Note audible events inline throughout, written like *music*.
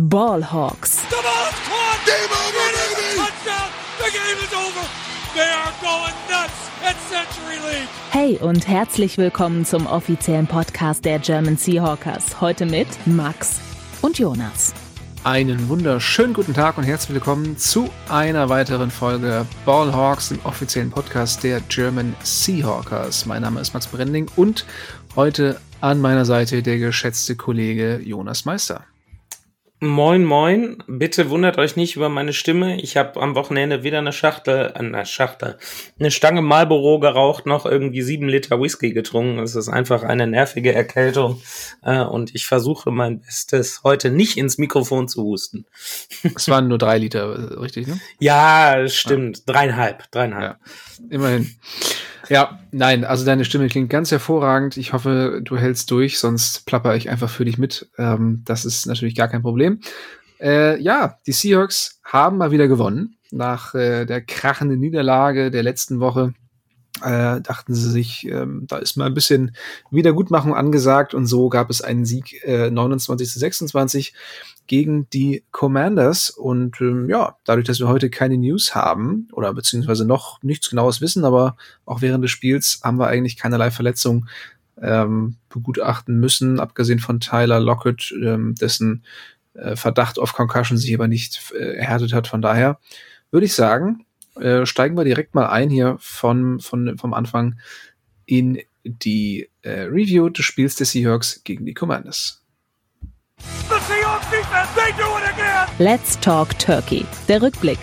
Ballhawks. The ball's caught. Game over, baby. Touchdown. The game is over. They are going nuts at Century League. Hey und herzlich willkommen zum offiziellen Podcast der German Seahawkers. Heute mit Max und Jonas. Einen wunderschönen guten Tag und herzlich willkommen zu einer weiteren Folge Ballhawks, dem offiziellen Podcast der German Seahawkers. Mein Name ist Max Brending und heute an meiner Seite der geschätzte Kollege Jonas Meister. Moin, moin. Bitte wundert euch nicht über meine Stimme. Ich habe am Wochenende wieder eine Schachtel, äh, eine Schachtel, eine Stange Marlboro geraucht, noch irgendwie sieben Liter Whisky getrunken. Es ist einfach eine nervige Erkältung. Äh, und ich versuche mein Bestes, heute nicht ins Mikrofon zu husten. Es waren nur drei Liter, richtig, ne? Ja, stimmt. Dreieinhalb, dreieinhalb. Ja, immerhin. Ja, nein, also deine Stimme klingt ganz hervorragend. Ich hoffe, du hältst durch, sonst plapper ich einfach für dich mit. Ähm, das ist natürlich gar kein Problem. Äh, ja, die Seahawks haben mal wieder gewonnen. Nach äh, der krachenden Niederlage der letzten Woche äh, dachten sie sich, ähm, da ist mal ein bisschen Wiedergutmachung angesagt und so gab es einen Sieg äh, 29 zu 26 gegen die Commanders. Und ähm, ja, dadurch, dass wir heute keine News haben oder beziehungsweise noch nichts genaues wissen, aber auch während des Spiels haben wir eigentlich keinerlei Verletzung ähm, begutachten müssen, abgesehen von Tyler Lockett, ähm, dessen äh, Verdacht auf Concussion sich aber nicht äh, erhärtet hat. Von daher würde ich sagen, äh, steigen wir direkt mal ein hier von, von, vom Anfang in die äh, Review des Spiels der Seahawks gegen die Commanders. Let's Talk Turkey. Der Rückblick.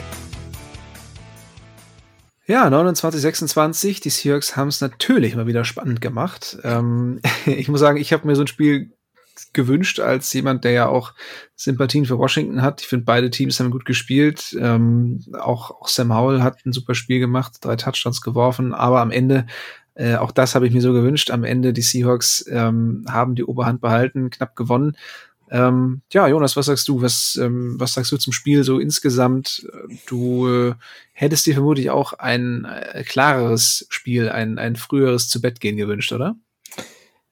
Ja, 29, 26. Die Seahawks haben es natürlich mal wieder spannend gemacht. Ähm, *laughs* ich muss sagen, ich habe mir so ein Spiel gewünscht als jemand, der ja auch Sympathien für Washington hat. Ich finde, beide Teams haben gut gespielt. Ähm, auch, auch Sam Howell hat ein super Spiel gemacht, drei Touchdowns geworfen, aber am Ende äh, auch das habe ich mir so gewünscht. Am Ende die Seahawks ähm, haben die Oberhand behalten, knapp gewonnen. Ähm, ja, Jonas, was sagst du? Was, ähm, was sagst du zum Spiel so insgesamt? Du äh, hättest dir vermutlich auch ein äh, klareres Spiel, ein, ein früheres zu Bett gehen gewünscht, oder?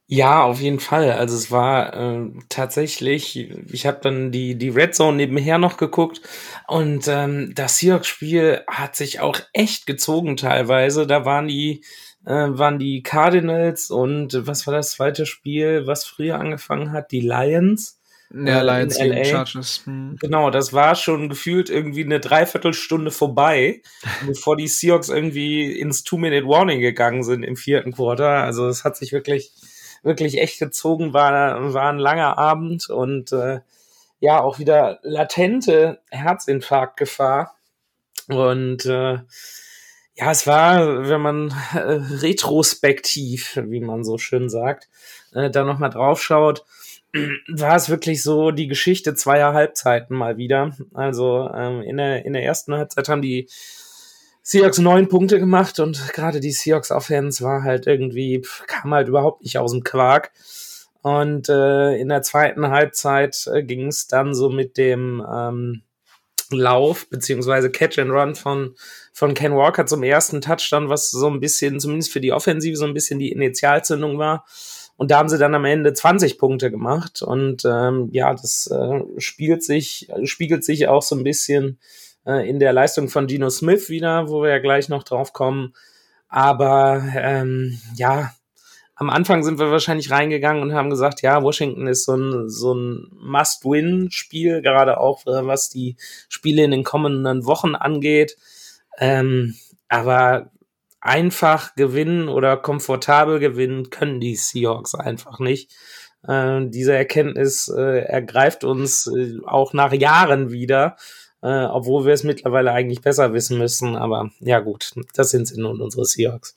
Ja, auf jeden Fall. Also es war äh, tatsächlich, ich habe dann die, die Red Zone nebenher noch geguckt und ähm, das Seahawks-Spiel hat sich auch echt gezogen teilweise. Da waren die, äh, waren die Cardinals und was war das zweite Spiel, was früher angefangen hat? Die Lions. Ja, äh, Lions gegen Chargers. Hm. Genau, das war schon gefühlt irgendwie eine Dreiviertelstunde vorbei, *laughs* bevor die Seahawks irgendwie ins Two-Minute-Warning gegangen sind im vierten Quarter. Also es hat sich wirklich, wirklich echt gezogen, war, war ein langer Abend und äh, ja, auch wieder latente Herzinfarktgefahr. Und äh, ja, es war, wenn man äh, retrospektiv, wie man so schön sagt, äh, da nochmal drauf schaut, *clears throat* war es wirklich so die Geschichte zweier Halbzeiten mal wieder. Also ähm, in, der, in der ersten Halbzeit haben die Seahawks neun Punkte gemacht und gerade die Seahawks Offense war halt irgendwie, kam halt überhaupt nicht aus dem Quark. Und äh, in der zweiten Halbzeit äh, ging es dann so mit dem ähm, Lauf beziehungsweise Catch and Run von, von Ken Walker zum ersten Touchdown, was so ein bisschen, zumindest für die Offensive, so ein bisschen die Initialzündung war. Und da haben sie dann am Ende 20 Punkte gemacht. Und ähm, ja, das äh, spielt sich, spiegelt sich auch so ein bisschen äh, in der Leistung von Gino Smith wieder, wo wir ja gleich noch drauf kommen. Aber ähm, ja, am Anfang sind wir wahrscheinlich reingegangen und haben gesagt, ja, Washington ist so ein, so ein Must-Win-Spiel, gerade auch äh, was die Spiele in den kommenden Wochen angeht. Ähm, aber einfach gewinnen oder komfortabel gewinnen können die Seahawks einfach nicht. Äh, diese Erkenntnis äh, ergreift uns äh, auch nach Jahren wieder, äh, obwohl wir es mittlerweile eigentlich besser wissen müssen. Aber ja gut, das sind sie nun unsere Seahawks.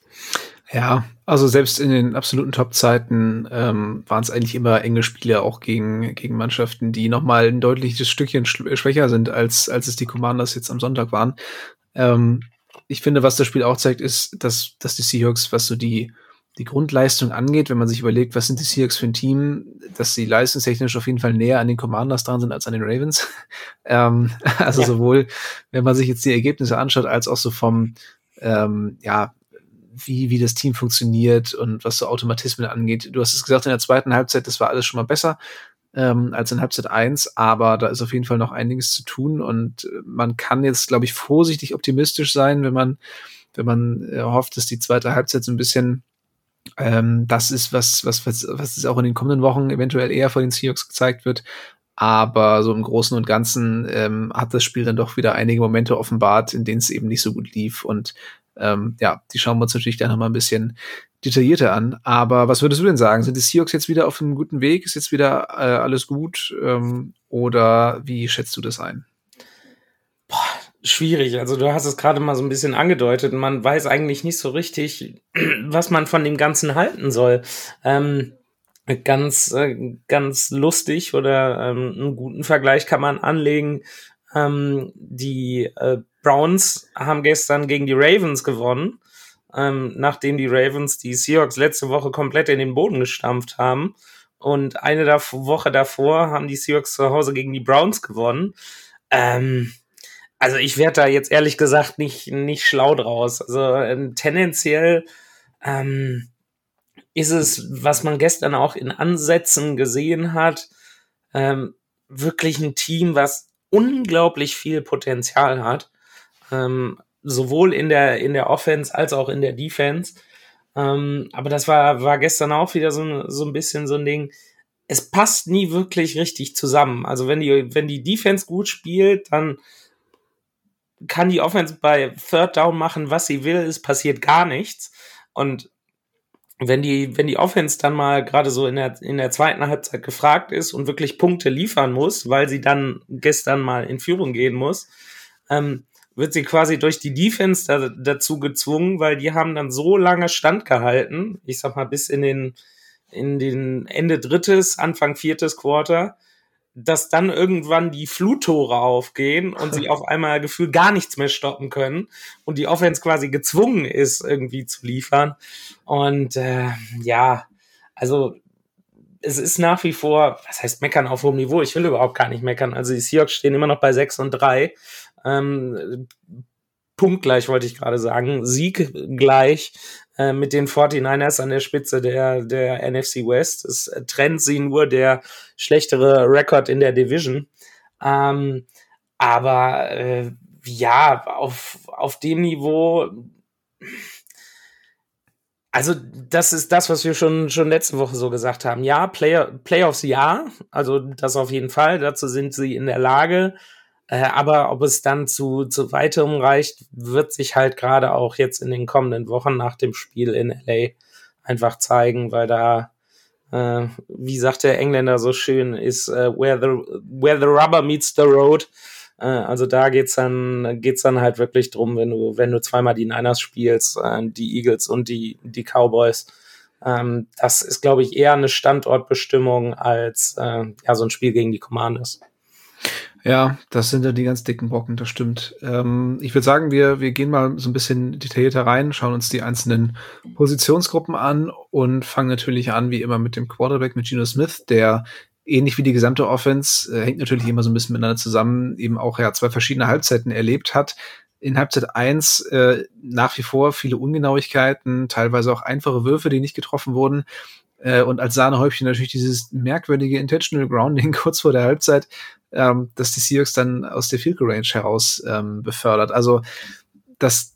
Ja, also selbst in den absoluten Top-Zeiten ähm, waren es eigentlich immer enge Spiele, auch gegen, gegen Mannschaften, die nochmal ein deutliches Stückchen schwächer sind, als, als es die Commanders jetzt am Sonntag waren. Ähm, ich finde, was das Spiel auch zeigt, ist, dass, dass die Seahawks, was so die, die Grundleistung angeht, wenn man sich überlegt, was sind die Seahawks für ein Team, dass sie leistungstechnisch auf jeden Fall näher an den Commanders dran sind als an den Ravens. *laughs* ähm, also ja. sowohl, wenn man sich jetzt die Ergebnisse anschaut, als auch so vom, ähm, ja, wie, wie das Team funktioniert und was so Automatismen angeht. Du hast es gesagt, in der zweiten Halbzeit, das war alles schon mal besser. ähm, als in Halbzeit 1, aber da ist auf jeden Fall noch einiges zu tun und man kann jetzt, glaube ich, vorsichtig optimistisch sein, wenn man, wenn man äh, hofft, dass die zweite Halbzeit so ein bisschen ähm, das ist, was, was, was, was ist auch in den kommenden Wochen eventuell eher von den Seahawks gezeigt wird. Aber so im Großen und Ganzen ähm, hat das Spiel dann doch wieder einige Momente offenbart, in denen es eben nicht so gut lief. Und ähm, ja, die schauen wir uns natürlich dann nochmal ein bisschen detaillierter an. Aber was würdest du denn sagen? Sind die Seahawks jetzt wieder auf einem guten Weg? Ist jetzt wieder äh, alles gut? Ähm, oder wie schätzt du das ein? Schwierig. Also du hast es gerade mal so ein bisschen angedeutet. Man weiß eigentlich nicht so richtig, *clears throat* was man von dem Ganzen halten soll. Ähm, ganz, äh, ganz lustig oder ähm, einen guten Vergleich kann man anlegen. Ähm, die äh, Browns haben gestern gegen die Ravens gewonnen, ähm, nachdem die Ravens die Seahawks letzte Woche komplett in den Boden gestampft haben. Und eine Woche davor haben die Seahawks zu Hause gegen die Browns gewonnen. Ähm, also ich werde da jetzt ehrlich gesagt nicht, nicht schlau draus. Also ähm, tendenziell ähm, ist es, was man gestern auch in Ansätzen gesehen hat, ähm, wirklich ein Team, was unglaublich viel Potenzial hat. Ähm, sowohl in der, in der Offense als auch in der Defense. Ähm, aber das war, war gestern auch wieder so, so ein bisschen so ein Ding. Es passt nie wirklich richtig zusammen. Also wenn die, wenn die Defense gut spielt, dann kann die Offense bei Third Down machen, was sie will, es passiert gar nichts. Und wenn die, wenn die Offense dann mal gerade so in der, in der zweiten Halbzeit gefragt ist und wirklich Punkte liefern muss, weil sie dann gestern mal in Führung gehen muss, ähm, wird sie quasi durch die Defense da, dazu gezwungen, weil die haben dann so lange standgehalten, ich sag mal bis in den, in den Ende drittes, Anfang viertes Quarter, dass dann irgendwann die Fluttore aufgehen und sie *laughs* auf einmal gefühlt gar nichts mehr stoppen können und die Offense quasi gezwungen ist, irgendwie zu liefern. Und äh, ja, also es ist nach wie vor, was heißt meckern auf hohem Niveau? Ich will überhaupt gar nicht meckern. Also die Seahawks stehen immer noch bei 6 und 3. Ähm, punktgleich wollte ich gerade sagen, Sieg gleich äh, mit den 49ers an der Spitze der, der NFC West. Es trennt sie nur der schlechtere Rekord in der Division. Ähm, aber äh, ja, auf, auf dem Niveau also, das ist das, was wir schon, schon letzte Woche so gesagt haben. Ja, Play Playoffs ja, also das auf jeden Fall. Dazu sind sie in der Lage. Äh, aber ob es dann zu, zu weiterem reicht, wird sich halt gerade auch jetzt in den kommenden Wochen nach dem Spiel in LA einfach zeigen, weil da, äh, wie sagt der Engländer so schön, ist uh, where, the, where the rubber meets the road. Äh, also da geht's dann, geht's dann halt wirklich drum, wenn du, wenn du zweimal die Niners spielst, äh, die Eagles und die, die Cowboys. Ähm, das ist, glaube ich, eher eine Standortbestimmung als äh, ja, so ein Spiel gegen die Commanders. Ja, das sind ja die ganz dicken Brocken, das stimmt. Ähm, ich würde sagen, wir, wir gehen mal so ein bisschen detaillierter rein, schauen uns die einzelnen Positionsgruppen an und fangen natürlich an, wie immer, mit dem Quarterback, mit Geno Smith, der ähnlich wie die gesamte Offense, äh, hängt natürlich immer so ein bisschen miteinander zusammen, eben auch ja zwei verschiedene Halbzeiten erlebt hat. In Halbzeit eins äh, nach wie vor viele Ungenauigkeiten, teilweise auch einfache Würfe, die nicht getroffen wurden. Äh, und als Sahnehäubchen natürlich dieses merkwürdige Intentional Grounding *laughs* kurz vor der Halbzeit, ähm, dass die Seahawks dann aus der Field Range heraus ähm, befördert. Also das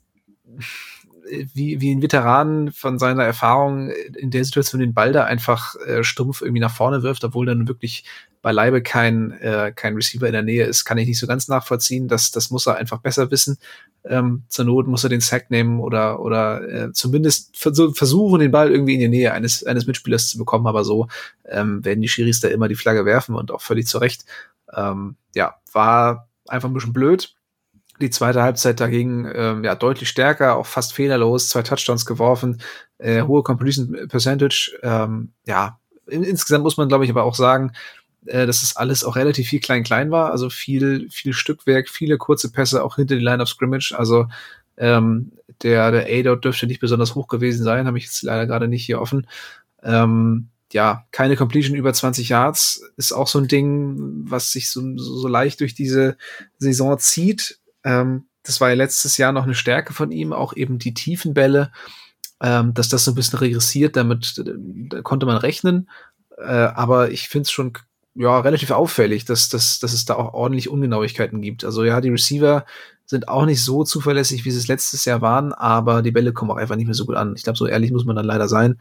wie, wie ein Veteran von seiner Erfahrung in der Situation den Ball da einfach äh, stumpf irgendwie nach vorne wirft, obwohl dann wirklich beileibe kein, äh, kein Receiver in der Nähe ist, kann ich nicht so ganz nachvollziehen. Das, das muss er einfach besser wissen. Ähm, zur Not muss er den Sack nehmen oder, oder äh, zumindest versuchen, den Ball irgendwie in die Nähe eines, eines Mitspielers zu bekommen. Aber so ähm, werden die Schiris da immer die Flagge werfen und auch völlig zu Recht. Ähm, ja, war einfach ein bisschen blöd. Die zweite Halbzeit dagegen ähm, ja deutlich stärker, auch fast fehlerlos, zwei Touchdowns geworfen, äh, hohe Completion Percentage. Ähm, ja, in, insgesamt muss man, glaube ich, aber auch sagen, äh, dass es alles auch relativ viel klein-klein war, also viel, viel Stückwerk, viele kurze Pässe auch hinter die Line of Scrimmage. Also ähm, der, der A-Dot dürfte nicht besonders hoch gewesen sein, habe ich jetzt leider gerade nicht hier offen. Ähm, ja, keine Completion über 20 Yards ist auch so ein Ding, was sich so, so leicht durch diese Saison zieht. Ähm, das war ja letztes Jahr noch eine Stärke von ihm, auch eben die tiefen Bälle, ähm, dass das so ein bisschen regressiert, damit da konnte man rechnen. Äh, aber ich finde es schon ja relativ auffällig, dass, dass, dass es da auch ordentlich Ungenauigkeiten gibt. Also ja, die Receiver sind auch nicht so zuverlässig, wie sie es letztes Jahr waren, aber die Bälle kommen auch einfach nicht mehr so gut an. Ich glaube, so ehrlich muss man dann leider sein.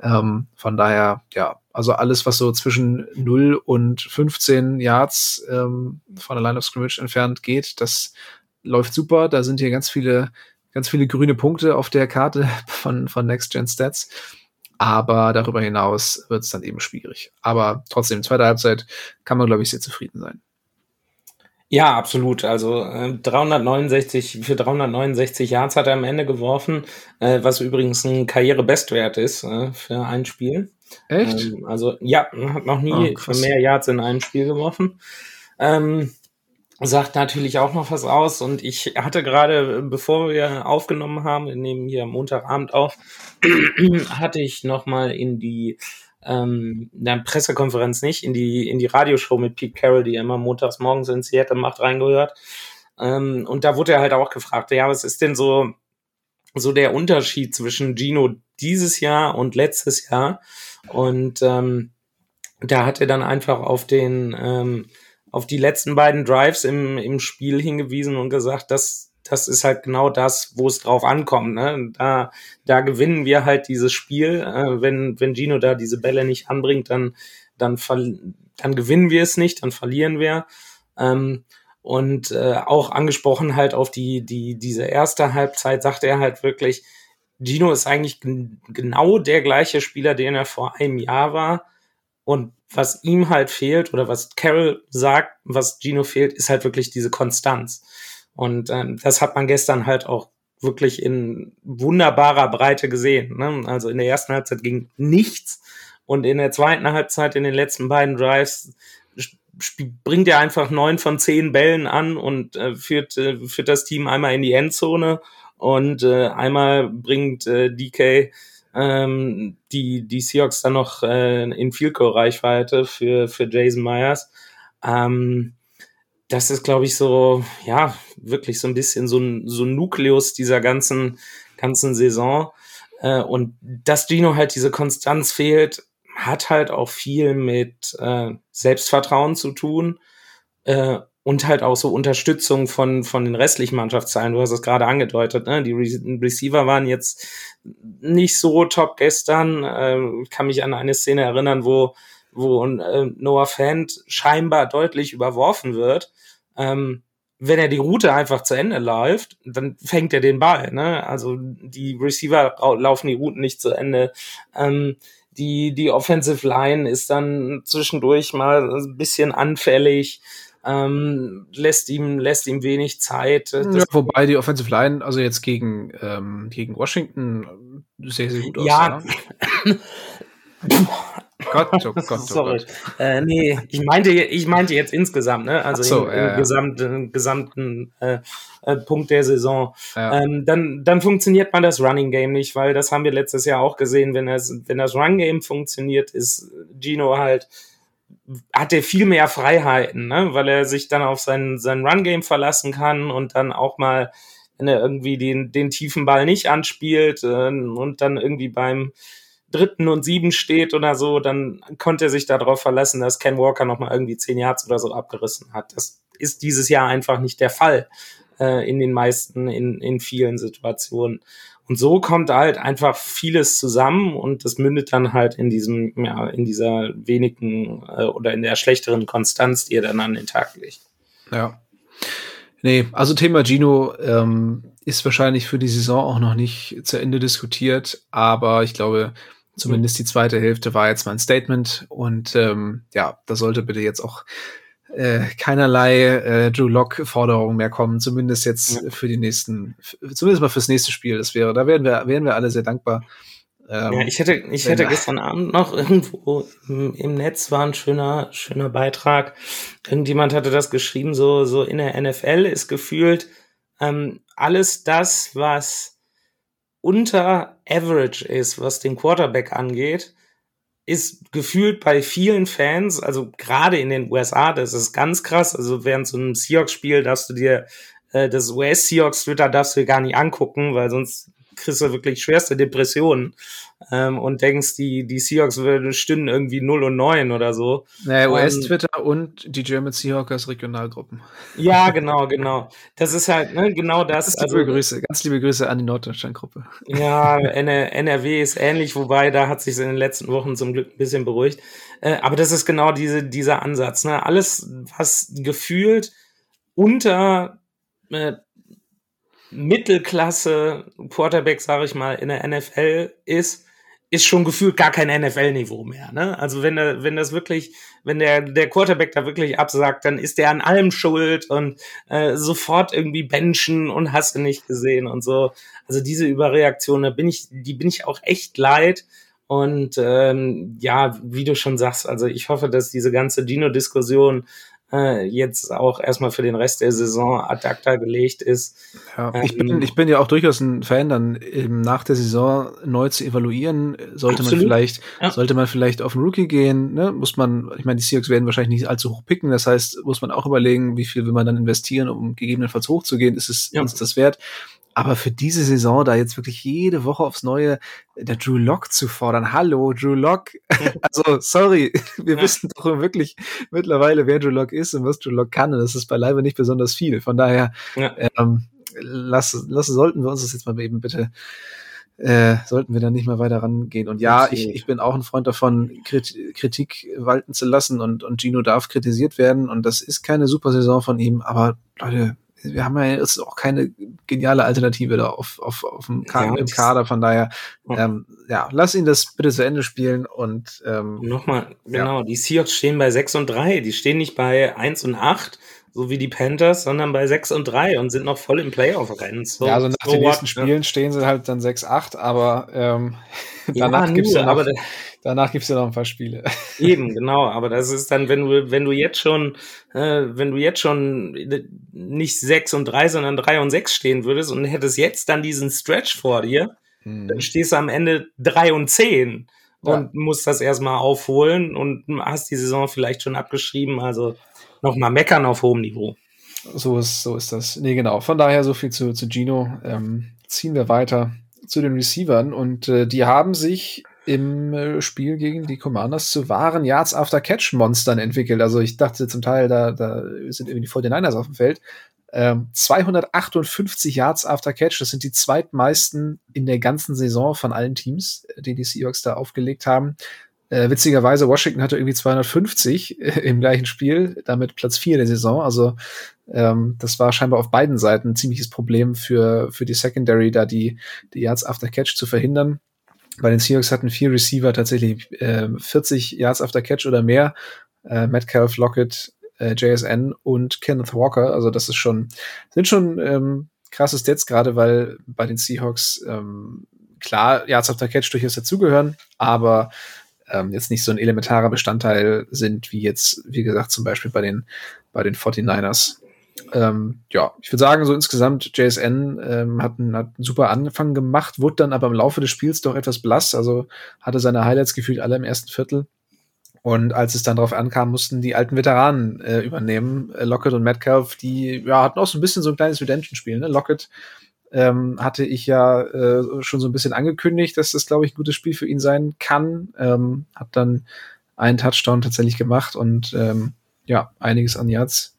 Ähm, von daher, ja, also alles, was so zwischen 0 und 15 Yards ähm, von der Line of Scrimmage entfernt geht, das läuft super. Da sind hier ganz viele, ganz viele grüne Punkte auf der Karte *laughs* von, von Next Gen Stats. Aber darüber hinaus wird es dann eben schwierig. Aber trotzdem, zweite Halbzeit kann man, glaube ich, sehr zufrieden sein. Ja, absolut. Also äh, 369 für 369 Yards hat er am Ende geworfen, äh, was übrigens ein Karrierebestwert ist äh, für ein Spiel. Echt? Ähm, also ja, hat noch nie oh, mehr Yards in einem Spiel geworfen. Ähm, sagt natürlich auch noch was aus. Und ich hatte gerade, bevor wir aufgenommen haben, wir nehmen hier Montagabend auf, *clears throat* hatte ich noch mal in die ähm, in der Pressekonferenz nicht, in die, in die Radioshow mit Pete Carroll, die er immer montags morgens in Seattle macht, reingehört. Ähm, und da wurde er halt auch gefragt, ja, was ist denn so, so der Unterschied zwischen Gino dieses Jahr und letztes Jahr? Und ähm, da hat er dann einfach auf den, ähm, auf die letzten beiden Drives im, im Spiel hingewiesen und gesagt, dass das ist halt genau das, wo es drauf ankommt. Ne? Da, da gewinnen wir halt dieses Spiel. Äh, wenn, wenn Gino da diese Bälle nicht anbringt, dann, dann, dann gewinnen wir es nicht, dann verlieren wir. Ähm, und äh, auch angesprochen halt auf die, die, diese erste Halbzeit, sagte er halt wirklich, Gino ist eigentlich genau der gleiche Spieler, den er vor einem Jahr war. Und was ihm halt fehlt oder was Carol sagt, was Gino fehlt, ist halt wirklich diese Konstanz. Und ähm, das hat man gestern halt auch wirklich in wunderbarer Breite gesehen. Ne? Also in der ersten Halbzeit ging nichts und in der zweiten Halbzeit, in den letzten beiden Drives, bringt er einfach neun von zehn Bällen an und äh, führt, äh, führt das Team einmal in die Endzone und äh, einmal bringt äh, DK ähm, die, die Seahawks dann noch äh, in Field Goal Reichweite für, für Jason Myers. Ähm, das ist, glaube ich, so, ja, wirklich so ein bisschen so ein, so ein Nukleus dieser ganzen, ganzen Saison. Äh, und dass Gino halt diese Konstanz fehlt, hat halt auch viel mit äh, Selbstvertrauen zu tun äh, und halt auch so Unterstützung von, von den restlichen Mannschaftsteilen. Du hast es gerade angedeutet, ne? die Re Receiver waren jetzt nicht so top gestern. Äh, kann mich an eine Szene erinnern, wo wo äh, Noah Fant scheinbar deutlich überworfen wird. Ähm, wenn er die Route einfach zu Ende läuft, dann fängt er den Ball. Ne? Also die Receiver laufen die Routen nicht zu Ende. Ähm, die, die Offensive Line ist dann zwischendurch mal ein bisschen anfällig. Ähm, lässt ihm lässt ihm wenig Zeit. Ja, wobei die Offensive Line also jetzt gegen ähm, gegen Washington sehr sehr gut aussah. Ja. *laughs* Gott, oh *laughs* Gott, oh Sorry. Gott. Äh, nee, ich meinte, ich meinte jetzt insgesamt, ne? Also so, im, im ja, gesamten, gesamten äh, äh, Punkt der Saison. Ja. Ähm, dann, dann funktioniert man das Running Game nicht, weil das haben wir letztes Jahr auch gesehen. Wenn das, wenn das Run Game funktioniert, ist Gino halt hat er viel mehr Freiheiten, ne? weil er sich dann auf sein, sein Run-Game verlassen kann und dann auch mal, wenn er irgendwie den, den tiefen Ball nicht anspielt äh, und dann irgendwie beim dritten und sieben steht oder so, dann konnte er sich darauf verlassen, dass Ken Walker nochmal irgendwie zehn Yards oder so abgerissen hat. Das ist dieses Jahr einfach nicht der Fall äh, in den meisten, in, in vielen Situationen. Und so kommt halt einfach vieles zusammen und das mündet dann halt in diesem, ja, in dieser wenigen äh, oder in der schlechteren Konstanz, die er dann an den Tag legt. Ja. Nee, also Thema Gino ähm, ist wahrscheinlich für die Saison auch noch nicht zu Ende diskutiert, aber ich glaube, Zumindest die zweite Hälfte war jetzt mal ein Statement und ähm, ja, da sollte bitte jetzt auch äh, keinerlei äh, Drew Lock Forderungen mehr kommen, zumindest jetzt ja. für die nächsten, zumindest mal fürs nächste Spiel. Das wäre, da wären wir, wären wir alle sehr dankbar. Ähm, ja, ich hätte, ich hätte gestern Abend noch irgendwo im, im, Netz war ein schöner, schöner Beitrag. Irgendjemand hatte das geschrieben, so, so in der NFL ist gefühlt ähm, alles das, was unter Average ist, was den Quarterback angeht, ist gefühlt bei vielen Fans, also gerade in den USA, das ist ganz krass. Also während so einem Seahawks-Spiel darfst du dir äh, das US-Seahawks-Twitter darfst du dir gar nicht angucken, weil sonst kriegst du wirklich schwerste Depressionen ähm, und denkst, die, die Seahawks würden stünden irgendwie 0 und 9 oder so. Naja, US-Twitter ähm, und die German Seahawkers Regionalgruppen. Ja, genau, genau. Das ist halt ne, genau das. Ganz liebe also, Grüße, ganz liebe Grüße an die Norddeutschland-Gruppe. Ja, NRW ist ähnlich, wobei da hat sich in den letzten Wochen zum Glück ein bisschen beruhigt. Äh, aber das ist genau diese, dieser Ansatz. Ne? Alles, was gefühlt unter äh, Mittelklasse Quarterback, sage ich mal, in der NFL ist, ist schon gefühlt gar kein NFL-Niveau mehr. Ne? Also wenn der, wenn das wirklich, wenn der der Quarterback da wirklich absagt, dann ist der an allem schuld und äh, sofort irgendwie benchen und hast du nicht gesehen und so. Also diese Überreaktion, da bin ich, die bin ich auch echt leid. Und ähm, ja, wie du schon sagst, also ich hoffe, dass diese ganze Dino-Diskussion äh, jetzt auch erstmal für den Rest der Saison ad acta gelegt ist. Ja, ähm, ich, bin, ich bin ja auch durchaus ein Fan, dann eben nach der Saison neu zu evaluieren. Sollte absolut. man vielleicht, ja. sollte man vielleicht auf einen Rookie gehen, ne? Muss man, ich meine, die Seahawks werden wahrscheinlich nicht allzu hoch picken, das heißt, muss man auch überlegen, wie viel will man dann investieren, um gegebenenfalls hochzugehen, ist es ja. uns das wert? Aber für diese Saison da jetzt wirklich jede Woche aufs Neue der Drew Lock zu fordern. Hallo, Drew Lock. *laughs* also, sorry, *laughs* wir ja. wissen doch wirklich mittlerweile, wer Drew Lock ist und was Drew Lock kann. Und das ist beileibe nicht besonders viel. Von daher, ja. ähm, lass, lass, sollten wir uns das jetzt mal eben bitte äh, sollten wir dann nicht mehr weiter rangehen. Und ja, ich, ich bin auch ein Freund davon, Kritik walten zu lassen und, und Gino darf kritisiert werden. Und das ist keine super Saison von ihm, aber Leute, wir haben ja jetzt auch keine geniale Alternative da auf, auf, auf dem Kader, ja, im Kader, von daher, ähm, ja, lass ihn das bitte zu Ende spielen und ähm, nochmal, genau, ja. die Seahawks stehen bei 6 und 3, die stehen nicht bei 1 und 8, so wie die Panthers, sondern bei 6 und 3 und sind noch voll im Playoff-Rennen. So, ja, also nach so den nächsten Spielen ja. stehen sie halt dann 6, 8, aber ähm, *laughs* danach ja, gibt's ja noch, danach gibt's ja noch ein paar Spiele. *laughs* Eben, genau, aber das ist dann, wenn du, wenn du jetzt schon, äh, wenn du jetzt schon nicht 6 und 3, sondern 3 und 6 stehen würdest und hättest jetzt dann diesen Stretch vor dir, hm. dann stehst du am Ende 3 und 10 und ja. musst das erstmal aufholen und hast die Saison vielleicht schon abgeschrieben, also nochmal meckern auf hohem Niveau. So ist, so ist das. Nee, genau. Von daher so viel zu, zu Gino. Ähm, ziehen wir weiter zu den Receivern und äh, die haben sich im äh, Spiel gegen die Commanders zu wahren Yards After Catch Monstern entwickelt. Also ich dachte zum Teil, da, da sind irgendwie die 49ers auf dem Feld. Ähm, 258 Yards After Catch, das sind die zweitmeisten in der ganzen Saison von allen Teams, äh, die die Seahawks da aufgelegt haben. Äh, witzigerweise, Washington hatte irgendwie 250 äh, im gleichen Spiel, damit Platz 4 der Saison. Also ähm, das war scheinbar auf beiden Seiten ein ziemliches Problem für, für die Secondary, da die, die Yards after Catch zu verhindern. Bei den Seahawks hatten vier Receiver tatsächlich äh, 40 Yards after Catch oder mehr. Äh, Metcalf, Lockett, äh, JSN und Kenneth Walker. Also das ist schon, sind schon ähm, krasse Stats, gerade weil bei den Seahawks ähm, klar Yards after Catch durchaus dazugehören, aber ähm, jetzt nicht so ein elementarer Bestandteil sind, wie jetzt, wie gesagt, zum Beispiel bei den, bei den 49ers. Ähm, ja, ich würde sagen, so insgesamt, JSN ähm, hat, einen, hat einen super Anfang gemacht, wurde dann aber im Laufe des Spiels doch etwas blass, also hatte seine Highlights gefühlt alle im ersten Viertel. Und als es dann darauf ankam, mussten die alten Veteranen äh, übernehmen. Lockett und Metcalf, die ja, hatten auch so ein bisschen so ein kleines Redemption-Spiel. Ne? Lockett ähm, hatte ich ja äh, schon so ein bisschen angekündigt, dass das, glaube ich, ein gutes Spiel für ihn sein kann. Ähm, hat dann einen Touchdown tatsächlich gemacht und ähm, ja, einiges an Yards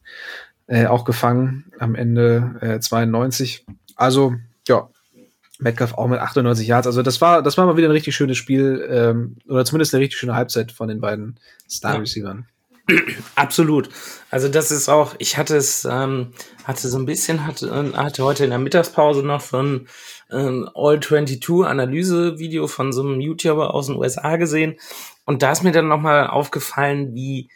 äh, auch gefangen. Am Ende äh, 92. Also, ja, Metcalf auch mit 98 Yards. Also das war, das war mal wieder ein richtig schönes Spiel, ähm, oder zumindest eine richtig schöne Halbzeit von den beiden Star-Receivern. Absolut. Also das ist auch, ich hatte es, ähm, hatte so ein bisschen, hatte, hatte heute in der Mittagspause noch so ein ähm, All-22-Analyse-Video von so einem YouTuber aus den USA gesehen. Und da ist mir dann nochmal aufgefallen, wie,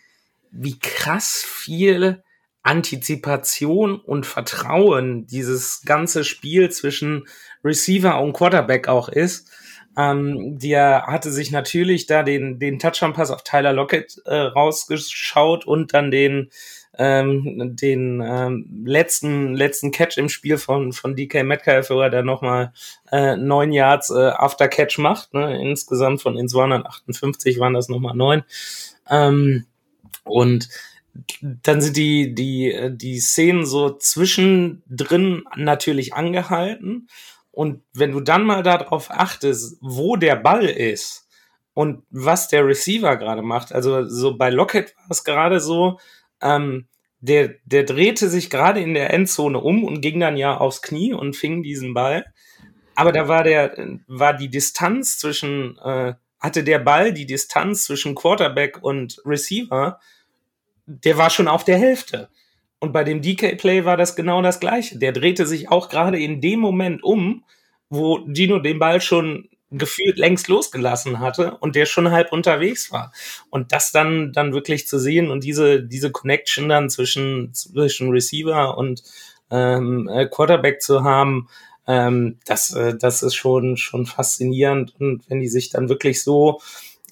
wie krass viel Antizipation und Vertrauen dieses ganze Spiel zwischen Receiver und Quarterback auch ist. Ähm, der hatte sich natürlich da den, den Touchdown-Pass auf Tyler Lockett äh, rausgeschaut und dann den, ähm, den ähm, letzten, letzten Catch im Spiel von, von DK Metcalf, wo er dann nochmal äh, neun Yards äh, After Catch macht. Ne? Insgesamt von den 258 waren das nochmal neun. Ähm, und dann sind die, die, die Szenen so zwischendrin natürlich angehalten Und wenn du dann mal darauf achtest, wo der Ball ist und was der Receiver gerade macht, also so bei Lockett war es gerade so, ähm, der, der drehte sich gerade in der Endzone um und ging dann ja aufs Knie und fing diesen Ball. Aber da war der, war die Distanz zwischen, äh, hatte der Ball die Distanz zwischen Quarterback und Receiver, der war schon auf der Hälfte. Und bei dem DK-Play war das genau das Gleiche. Der drehte sich auch gerade in dem Moment um, wo Gino den Ball schon gefühlt längst losgelassen hatte und der schon halb unterwegs war. Und das dann, dann wirklich zu sehen und diese, diese Connection dann zwischen, zwischen Receiver und ähm, äh, Quarterback zu haben, ähm, das, äh, das ist schon, schon faszinierend. Und wenn die sich dann wirklich so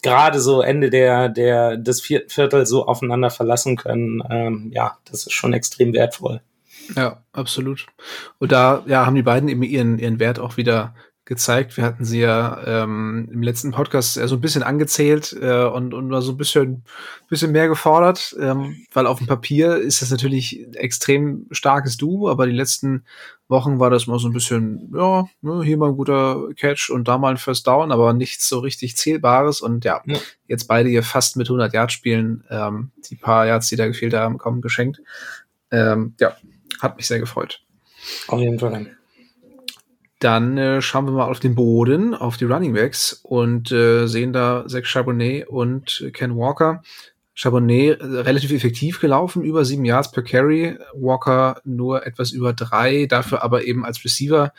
gerade so Ende der, der, des vierten Viertels so aufeinander verlassen können, ähm, ja, das ist schon extrem wertvoll. Ja, absolut. Und da ja, haben die beiden eben ihren, ihren Wert auch wieder gezeigt. Wir hatten sie ja ähm, im letzten Podcast so ein bisschen angezählt äh, und, und mal so ein bisschen, bisschen mehr gefordert, ähm, weil auf dem Papier ist das natürlich extrem starkes Duo, aber die letzten Wochen war das mal so ein bisschen, ja, ne, hier mal ein guter Catch und da mal ein First Down, aber nichts so richtig Zählbares und ja, ja. jetzt beide hier fast mit 100 Yards spielen, ähm, die paar Yards, die da gefehlt haben, kommen geschenkt. Ähm, ja, hat mich sehr gefreut. Auf jeden Fall. Dann äh, schauen wir mal auf den Boden, auf die Running Backs und äh, sehen da Zach Charbonnet und Ken Walker. Charbonnet äh, relativ effektiv gelaufen, über sieben Yards per Carry. Walker nur etwas über drei, dafür aber eben als Receiver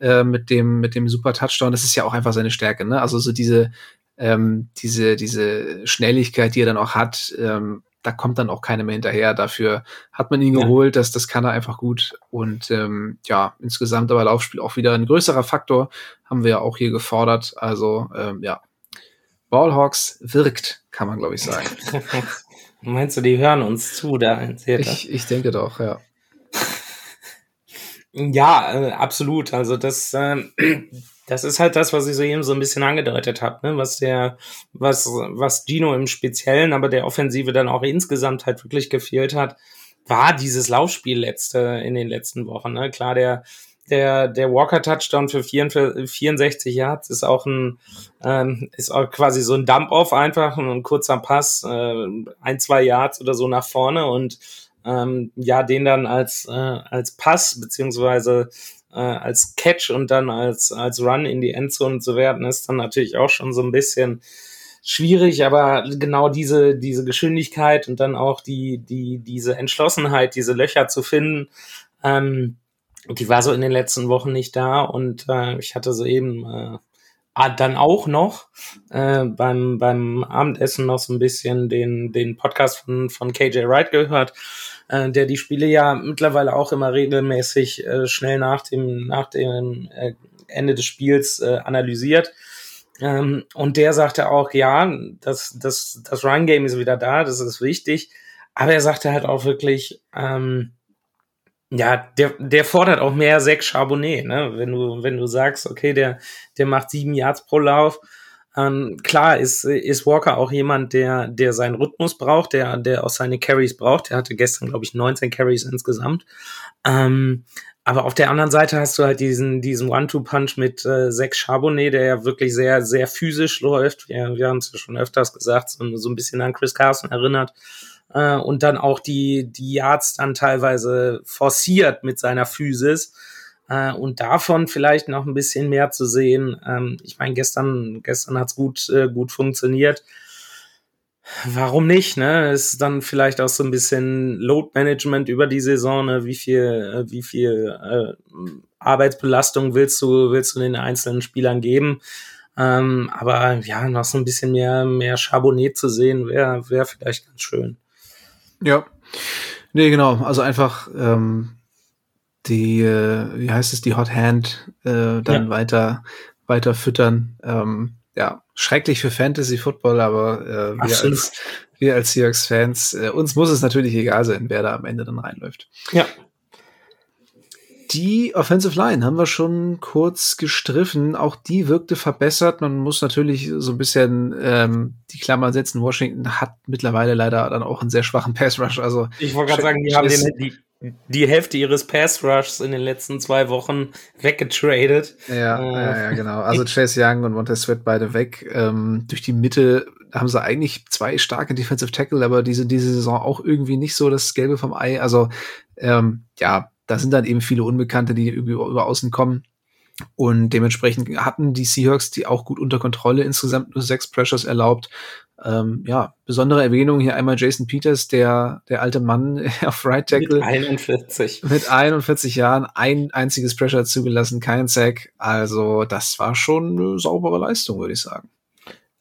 äh, mit dem mit dem super Touchdown. Das ist ja auch einfach seine Stärke, ne? Also so diese ähm, diese diese Schnelligkeit, die er dann auch hat, ähm, da kommt dann auch keiner mehr hinterher. Dafür hat man ihn ja. geholt, das, das kann er einfach gut. Und ähm, ja, insgesamt aber Laufspiel auch wieder ein größerer Faktor, haben wir ja auch hier gefordert. Also ähm, ja, Ballhawks wirkt, kann man glaube ich sagen. *laughs* Meinst du, die hören uns zu da in Ich, ich denke doch, ja. *laughs* Ja, äh, absolut. Also das, äh, *clears throat* das ist halt das, was ich so eben so ein bisschen angedeutet habe, ne? was der, was, was Gino im Speziellen, aber der Offensive dann auch insgesamt halt wirklich gefehlt hat, war dieses Laufspiel letzte in den letzten Wochen. Ne? Klar, der, der, der Walker-Touchdown für 64 Yards ist auch ein, ähm, ist auch quasi so ein Dump-Off einfach, ein kurzer Pass, äh, ein, zwei Yards oder so nach vorne und ähm, ja, den dann als, äh, als Pass beziehungsweise äh, als Catch und dann als, als Run in die Endzone zu werden, ist dann natürlich auch schon so ein bisschen schwierig, aber genau diese, diese Geschwindigkeit und dann auch die, die, diese Entschlossenheit, diese Löcher zu finden, ähm, die war so in den letzten Wochen nicht da. Und äh, ich hatte so eben äh, ah, dann auch noch äh, beim, beim Abendessen noch so ein bisschen den, den Podcast von, von KJ Wright gehört äh, der die Spiele ja mittlerweile auch immer regelmäßig äh, schnell nach dem, nach dem äh, Ende des Spiels äh, analysiert. Ähm, und der sagte auch, ja, das, das, das Run-Game ist wieder da, das ist wichtig. Aber er sagte halt auch wirklich, ähm, ja, der, der fordert auch mehr Sechs Charbonnet, ne? Wenn du, wenn du sagst, okay, der, der macht sieben Yards pro Lauf, ähm, klar ist, ist Walker auch jemand, der, der seinen Rhythmus braucht, der, der auch seine Carries braucht. Er hatte gestern, glaube ich, 19 Carries insgesamt. Ähm, aber auf der anderen Seite hast du halt diesen, diesen One-Two-Punch mit äh, Zach Charbonnet, der ja wirklich sehr, sehr physisch läuft. Wir, wir haben es ja schon öfters gesagt, so, so ein bisschen an Chris Carson erinnert. Äh, und dann auch die, die Yards dann teilweise forciert mit seiner Physis äh, und davon vielleicht noch ein bisschen mehr zu sehen. Ähm, ich meine, gestern, gestern hat's gut, äh, gut funktioniert. Warum nicht? Ne? Ist dann vielleicht auch so ein bisschen Load Management über die Saison. Ne? Wie viel, äh, wie viel äh, Arbeitsbelastung willst du, willst du den einzelnen Spielern geben? Ähm, aber ja, noch so ein bisschen mehr, mehr Charbonnet zu sehen, wäre wäre vielleicht ganz schön. Ja. Nee, genau. Also einfach ähm, die, äh, wie heißt es, die Hot Hand äh, dann ja. weiter, weiter füttern. Ähm, ja, schrecklich für Fantasy Football, aber äh, wir, als, wir als Seahawks-Fans, äh, uns muss es natürlich egal sein, wer da am Ende dann reinläuft. Ja. Die Offensive Line haben wir schon kurz gestriffen. Auch die wirkte verbessert. Man muss natürlich so ein bisschen ähm, die Klammer setzen. Washington hat mittlerweile leider dann auch einen sehr schwachen *laughs* Pass Rush. Also ich wollte gerade sagen, die haben den, die, die Hälfte ihres Pass Rushs in den letzten zwei Wochen weggetradet. Ja, äh, ja, ja, genau. Also Chase Young und Montez Sweat beide weg. Ähm, durch die Mitte haben sie eigentlich zwei starke Defensive Tackle, aber diese, diese Saison auch irgendwie nicht so das Gelbe vom Ei. Also ähm, ja, da sind dann eben viele Unbekannte, die über, über außen kommen. Und dementsprechend hatten die Seahawks die auch gut unter Kontrolle, insgesamt nur sechs Pressures erlaubt. Ähm, ja, besondere Erwähnung hier einmal Jason Peters, der, der alte Mann *laughs* auf Right Tackle. Mit 41. Mit 41 Jahren, ein einziges Pressure zugelassen, kein Sack. Also, das war schon eine saubere Leistung, würde ich sagen.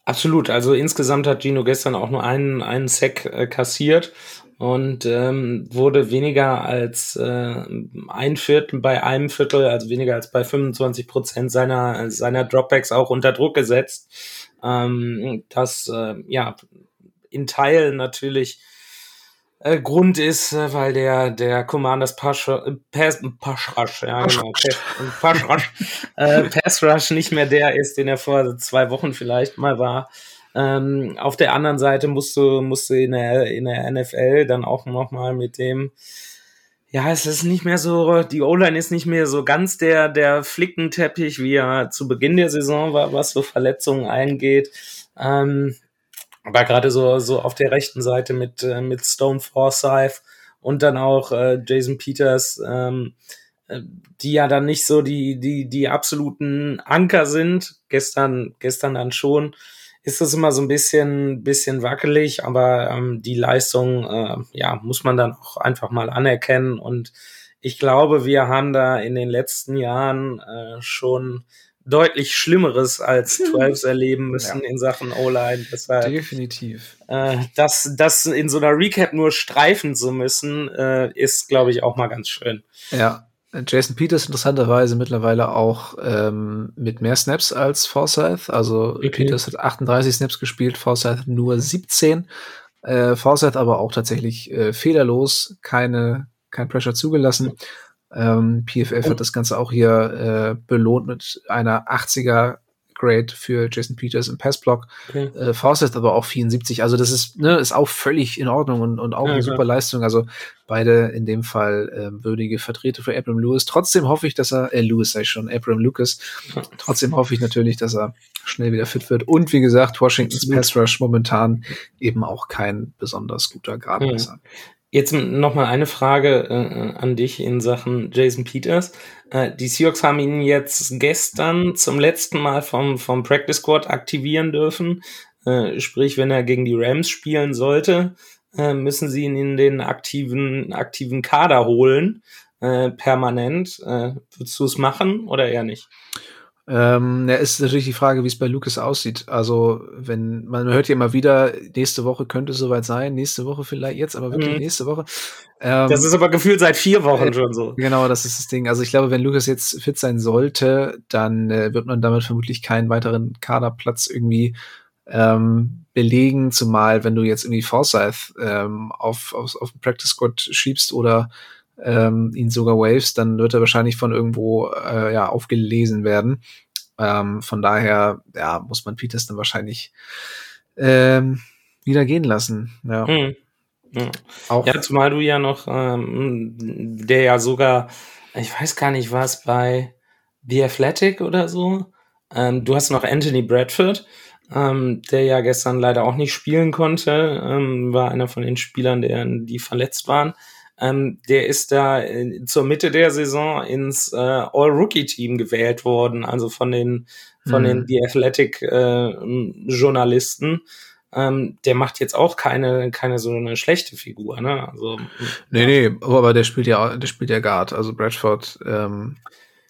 Absolut. Also insgesamt hat Gino gestern auch nur einen, einen Sack äh, kassiert und ähm, wurde weniger als äh, ein Viertel bei einem Viertel, also weniger als bei 25 Prozent seiner, seiner Dropbacks auch unter Druck gesetzt. Ähm, das äh, ja in Teilen natürlich äh, Grund ist, äh, weil der der Commanders Pass, äh, Pass, Pass Rush, ja, genau, Pass, äh, Pass Rush nicht mehr der ist, den er vor zwei Wochen vielleicht mal war. Ähm, auf der anderen Seite musst du, musst du in der, in der NFL dann auch nochmal mit dem, ja, es ist nicht mehr so, die O-Line ist nicht mehr so ganz der, der Flickenteppich, wie er zu Beginn der Saison war, was so Verletzungen eingeht. Ähm, aber gerade so, so auf der rechten Seite mit, äh, mit Stone Forsyth und dann auch äh, Jason Peters, ähm, äh, die ja dann nicht so die, die, die absoluten Anker sind. Gestern, gestern dann schon ist das immer so ein bisschen, bisschen wackelig, aber ähm, die Leistung, äh, ja, muss man dann auch einfach mal anerkennen. Und ich glaube, wir haben da in den letzten Jahren äh, schon deutlich Schlimmeres als 12 erleben müssen ja. in Sachen O-Line. Definitiv. Äh, das, das in so einer Recap nur streifen zu müssen, äh, ist, glaube ich, auch mal ganz schön. Ja, Jason Peters interessanterweise mittlerweile auch ähm, mit mehr Snaps als Forsyth. Also okay. Peters hat 38 Snaps gespielt, Forsyth nur 17. Äh, Forsyth aber auch tatsächlich äh, fehlerlos, keine, kein Pressure zugelassen. Ähm, PFF hat das Ganze auch hier äh, belohnt mit einer 80er Grade für Jason Peters im Passblock. Okay. Äh, Fawcett aber auch 74. Also das ist, ne, ist auch völlig in Ordnung und, und auch ja, eine klar. super Leistung. Also beide in dem Fall äh, würdige Vertreter für Abram Lewis. Trotzdem hoffe ich, dass er, äh, Lewis sei schon, Abram Lucas. *laughs* Trotzdem hoffe ich natürlich, dass er schnell wieder fit wird. Und wie gesagt, Washingtons Pass Rush momentan eben auch kein besonders guter Gradmesser. Ja. Jetzt noch mal eine Frage äh, an dich in Sachen Jason Peters. Äh, die Seahawks haben ihn jetzt gestern zum letzten Mal vom, vom Practice Squad aktivieren dürfen. Äh, sprich, wenn er gegen die Rams spielen sollte, äh, müssen sie ihn in den aktiven, aktiven Kader holen, äh, permanent. Äh, würdest du es machen oder eher nicht? Ähm, ja, ist natürlich die Frage, wie es bei Lucas aussieht. Also, wenn man hört ja immer wieder, nächste Woche könnte es soweit sein, nächste Woche vielleicht jetzt, aber wirklich mhm. nächste Woche. Ähm, das ist aber gefühlt seit vier Wochen äh, schon so. Genau, das ist das Ding. Also ich glaube, wenn Lucas jetzt fit sein sollte, dann äh, wird man damit vermutlich keinen weiteren Kaderplatz irgendwie ähm, belegen, zumal wenn du jetzt irgendwie Forsyth ähm, auf, auf, auf den Practice Squad schiebst oder ähm, ihn sogar waves, dann wird er wahrscheinlich von irgendwo äh, ja, aufgelesen werden. Ähm, von daher ja, muss man Peters dann wahrscheinlich ähm, wieder gehen lassen. Ja. Hm. Ja. Auch ja, zumal du ja noch, ähm, der ja sogar, ich weiß gar nicht, was bei The Athletic oder so. Ähm, du hast noch Anthony Bradford, ähm, der ja gestern leider auch nicht spielen konnte, ähm, war einer von den Spielern, der, die verletzt waren. Ähm, der ist da äh, zur Mitte der Saison ins äh, All-Rookie-Team gewählt worden, also von den von hm. den The Athletic äh, Journalisten. Ähm, der macht jetzt auch keine keine so eine schlechte Figur, ne? Also nee, nee, aber der spielt ja der spielt ja Guard, also Bradford ähm,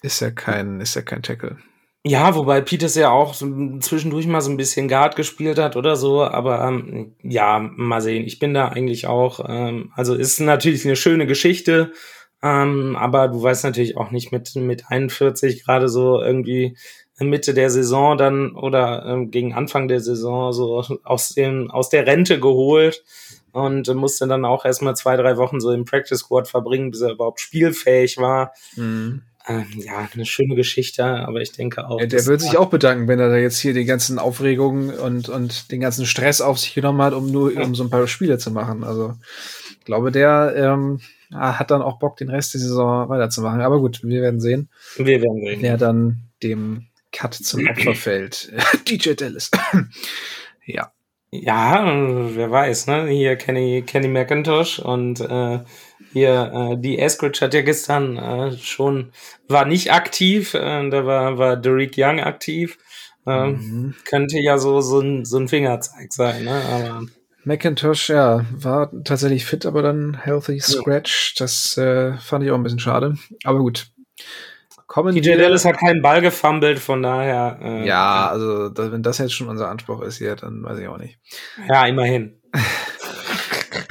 ist ja kein ist ja kein Tackle. Ja, wobei Peters ja auch so zwischendurch mal so ein bisschen Guard gespielt hat oder so, aber ähm, ja, mal sehen. Ich bin da eigentlich auch, ähm, also ist natürlich eine schöne Geschichte, ähm, aber du weißt natürlich auch nicht mit, mit 41 gerade so irgendwie Mitte der Saison dann oder ähm, gegen Anfang der Saison so aus dem, aus der Rente geholt und musste dann auch erstmal zwei, drei Wochen so im Practice Squad verbringen, bis er überhaupt spielfähig war. Mhm. Ähm, ja, eine schöne Geschichte, aber ich denke auch. Ja, der wird sich auch bedanken, wenn er da jetzt hier die ganzen Aufregungen und, und den ganzen Stress auf sich genommen hat, um nur um so ein paar Spiele zu machen. Also ich glaube, der ähm, hat dann auch Bock, den Rest der Saison weiterzumachen. Aber gut, wir werden sehen. Wir werden sehen. Wer dann dem Cut zum *clears throat* Opfer fällt. *clears throat* DJ Dallas. *clears throat* ja. Ja, wer weiß, ne? Hier Kenny, Kenny McIntosh und äh, hier äh, die Eskridge hat ja gestern äh, schon, war nicht aktiv, äh, da war, war Derek Young aktiv. Äh, mhm. Könnte ja so, so, ein, so ein Fingerzeig sein, ne? Aber McIntosh, ja, war tatsächlich fit, aber dann healthy scratch. Ja. Das äh, fand ich auch ein bisschen schade. Aber gut, Kommen DJ Dallas hat keinen Ball gefummelt, von daher. Äh, ja, also wenn das jetzt schon unser Anspruch ist hier, dann weiß ich auch nicht. Ja, immerhin. *laughs*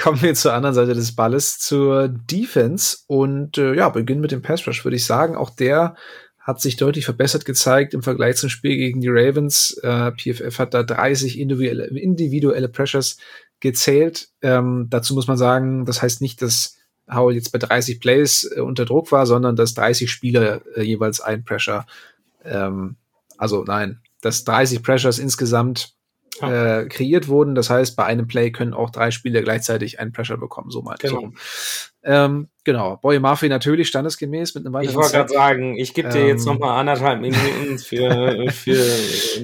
Kommen wir zur anderen Seite des Balles, zur Defense. Und äh, ja, beginnen mit dem Pass Rush, würde ich sagen. Auch der hat sich deutlich verbessert gezeigt im Vergleich zum Spiel gegen die Ravens. Äh, PFF hat da 30 individuelle, individuelle Pressures gezählt. Ähm, dazu muss man sagen, das heißt nicht, dass Howell jetzt bei 30 Plays äh, unter Druck war, sondern dass 30 Spieler äh, jeweils ein Pressure, ähm, also nein, dass 30 Pressures insgesamt äh, kreiert wurden. Das heißt, bei einem Play können auch drei Spieler gleichzeitig einen Pressure bekommen. So mal. Genau. So. Ähm, genau. Boy Murphy natürlich standesgemäß mit einem weiteren Ich wollte gerade sagen, ich gebe dir ähm, jetzt noch mal anderthalb Minuten für, *laughs* für,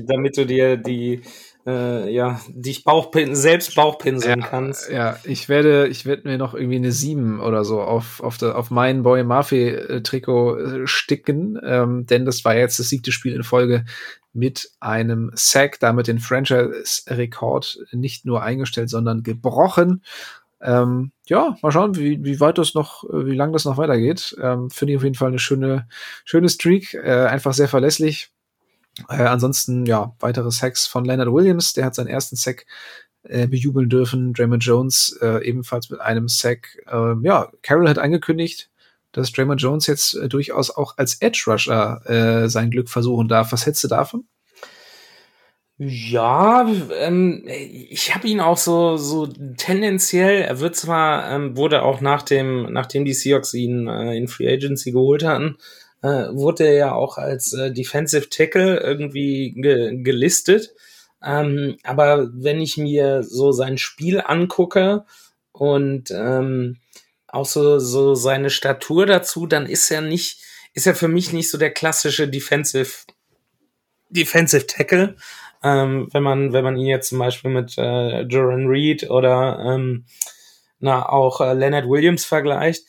damit du dir die äh, ja, dich Bauchpin selbst Bauchpinseln ja, kannst. Ja, ich werde, ich werde mir noch irgendwie eine 7 oder so auf, auf, der, auf mein Boy Murphy Trikot äh, sticken, ähm, denn das war jetzt das siebte Spiel in Folge mit einem Sack, damit den Franchise-Rekord nicht nur eingestellt, sondern gebrochen. Ähm, ja, mal schauen, wie, wie weit das noch, wie lang das noch weitergeht. Ähm, Finde ich auf jeden Fall eine schöne, schöne Streak, äh, einfach sehr verlässlich. Äh, ansonsten, ja, weitere Sacks von Leonard Williams, der hat seinen ersten Sack äh, bejubeln dürfen. Draymond Jones äh, ebenfalls mit einem Sack. Äh, ja, Carroll hat angekündigt, dass Draymond Jones jetzt äh, durchaus auch als Edge Rusher äh, sein Glück versuchen darf. Was hättest du davon? Ja, ähm, ich habe ihn auch so so tendenziell. Er wird zwar ähm, wurde auch nach dem nachdem die Seahawks ihn äh, in Free Agency geholt hatten, äh, wurde er ja auch als äh, Defensive Tackle irgendwie ge gelistet. Ähm, aber wenn ich mir so sein Spiel angucke und ähm, auch so, so seine Statur dazu, dann ist er nicht, ist er für mich nicht so der klassische Defensive, Defensive Tackle. Ähm, wenn man, wenn man ihn jetzt zum Beispiel mit äh, Joran Reed oder ähm, na, auch äh, Leonard Williams vergleicht,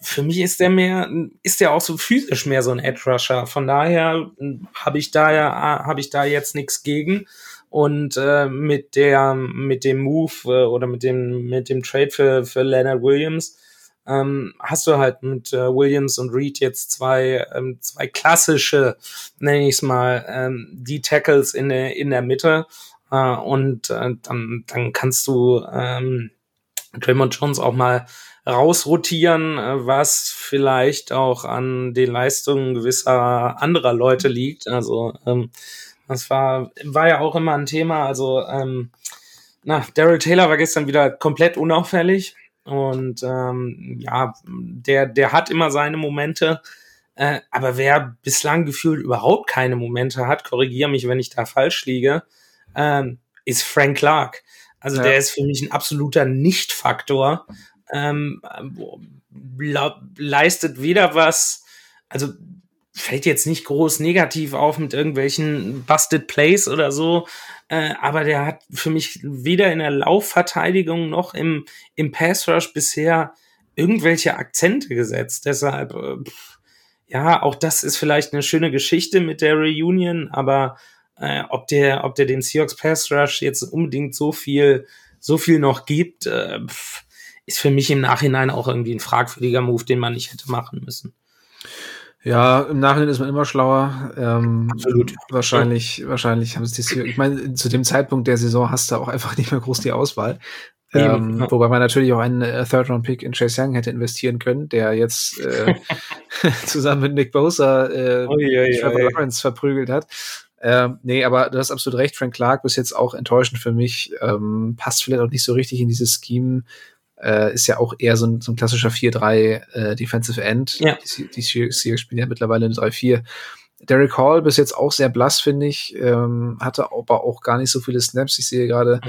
für mich ist der mehr, ist der auch so physisch mehr so ein Edge Rusher. Von daher habe ich da ja, habe ich da jetzt nichts gegen. Und äh, mit der, mit dem Move äh, oder mit dem, mit dem Trade für, für Leonard Williams ähm, hast du halt mit äh, Williams und Reed jetzt zwei, ähm, zwei klassische, nenne ich es mal, ähm, die Tackles in der, in der Mitte. Äh, und äh, dann, dann kannst du ähm, Draymond Jones auch mal rausrotieren, äh, was vielleicht auch an den Leistungen gewisser anderer Leute liegt. Also ähm, das war, war ja auch immer ein Thema. Also ähm, na, Daryl Taylor war gestern wieder komplett unauffällig und ähm, ja, der, der hat immer seine Momente. Äh, aber wer bislang gefühlt überhaupt keine Momente hat, korrigiere mich, wenn ich da falsch liege, ähm, ist Frank Clark. Also ja. der ist für mich ein absoluter Nicht-Faktor ähm, leistet weder was, also fällt jetzt nicht groß negativ auf mit irgendwelchen Busted Plays oder so, äh, aber der hat für mich weder in der Laufverteidigung noch im, im Pass Rush bisher irgendwelche Akzente gesetzt. Deshalb, äh, ja, auch das ist vielleicht eine schöne Geschichte mit der Reunion, aber äh, ob der, ob der den Seahawks Pass Rush jetzt unbedingt so viel, so viel noch gibt, äh, pff, ist für mich im Nachhinein auch irgendwie ein fragwürdiger Move, den man nicht hätte machen müssen. Ja, im Nachhinein ist man immer schlauer. Ähm, Absolut. Wahrscheinlich, ja. wahrscheinlich haben sie die, ich meine, zu dem Zeitpunkt der Saison hast du auch einfach *laughs* nicht mehr groß die Auswahl. Ähm, ja. Wobei man natürlich auch einen äh, Third-Round-Pick in Chase Young hätte investieren können, der jetzt äh, *laughs* *laughs* zusammen mit Nick Bosa äh, oh, Trevor Lawrence verprügelt hat. Ähm, nee, aber du hast absolut recht, Frank Clark bis jetzt auch enttäuschend für mich. Ähm, passt vielleicht auch nicht so richtig in dieses Scheme äh, ist ja auch eher so ein, so ein klassischer 4-3 äh, Defensive End. Ja. Die, die Seahawks spielen ja mittlerweile eine 3-4. Derek Hall bis jetzt auch sehr blass, finde ich. Ähm, hatte aber auch gar nicht so viele Snaps. Ich sehe gerade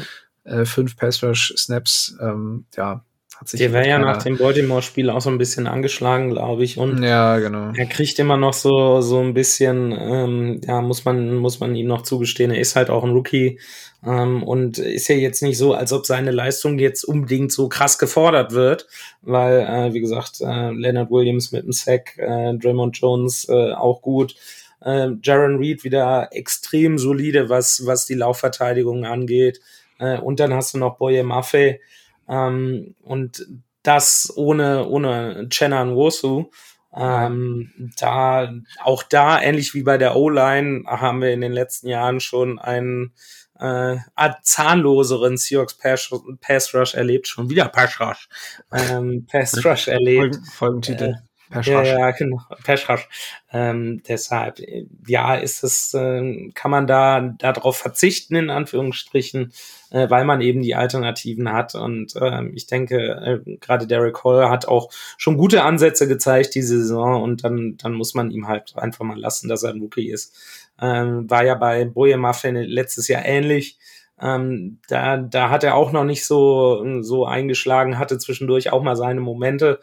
äh, fünf Pass Rush Snaps. Ähm, ja, Hat sich Der wäre ja nach dem Baltimore-Spiel auch so ein bisschen angeschlagen, glaube ich. Und ja, genau. Er kriegt immer noch so, so ein bisschen, ähm, ja, muss man, muss man ihm noch zugestehen. Er ist halt auch ein Rookie ähm, und ist ja jetzt nicht so, als ob seine Leistung jetzt unbedingt so krass gefordert wird, weil, äh, wie gesagt, äh, Leonard Williams mit dem Sack, äh, Draymond Jones äh, auch gut. Äh, Jaron Reed wieder extrem solide, was, was die Laufverteidigung angeht. Äh, und dann hast du noch Boye Maffei, ähm, und das ohne, ohne Chenan Nwosu. Ähm, da, auch da, ähnlich wie bei der O-Line, haben wir in den letzten Jahren schon einen äh, zahnloseren Seahawks Pass, Pass Rush erlebt, schon wieder Pass Rush, ähm, Pass Rush erlebt. Folgentitel. Äh, ja, ja, genau, Peschrasch. Ähm, deshalb, ja, ist es, äh, kann man da darauf verzichten, in Anführungsstrichen, äh, weil man eben die Alternativen hat. Und äh, ich denke, äh, gerade Derek Hall hat auch schon gute Ansätze gezeigt diese Saison und dann, dann muss man ihm halt einfach mal lassen, dass er ein Rookie ist. Ähm, war ja bei Boje Muffin letztes Jahr ähnlich. Ähm, da, da hat er auch noch nicht so, so eingeschlagen, hatte zwischendurch auch mal seine Momente.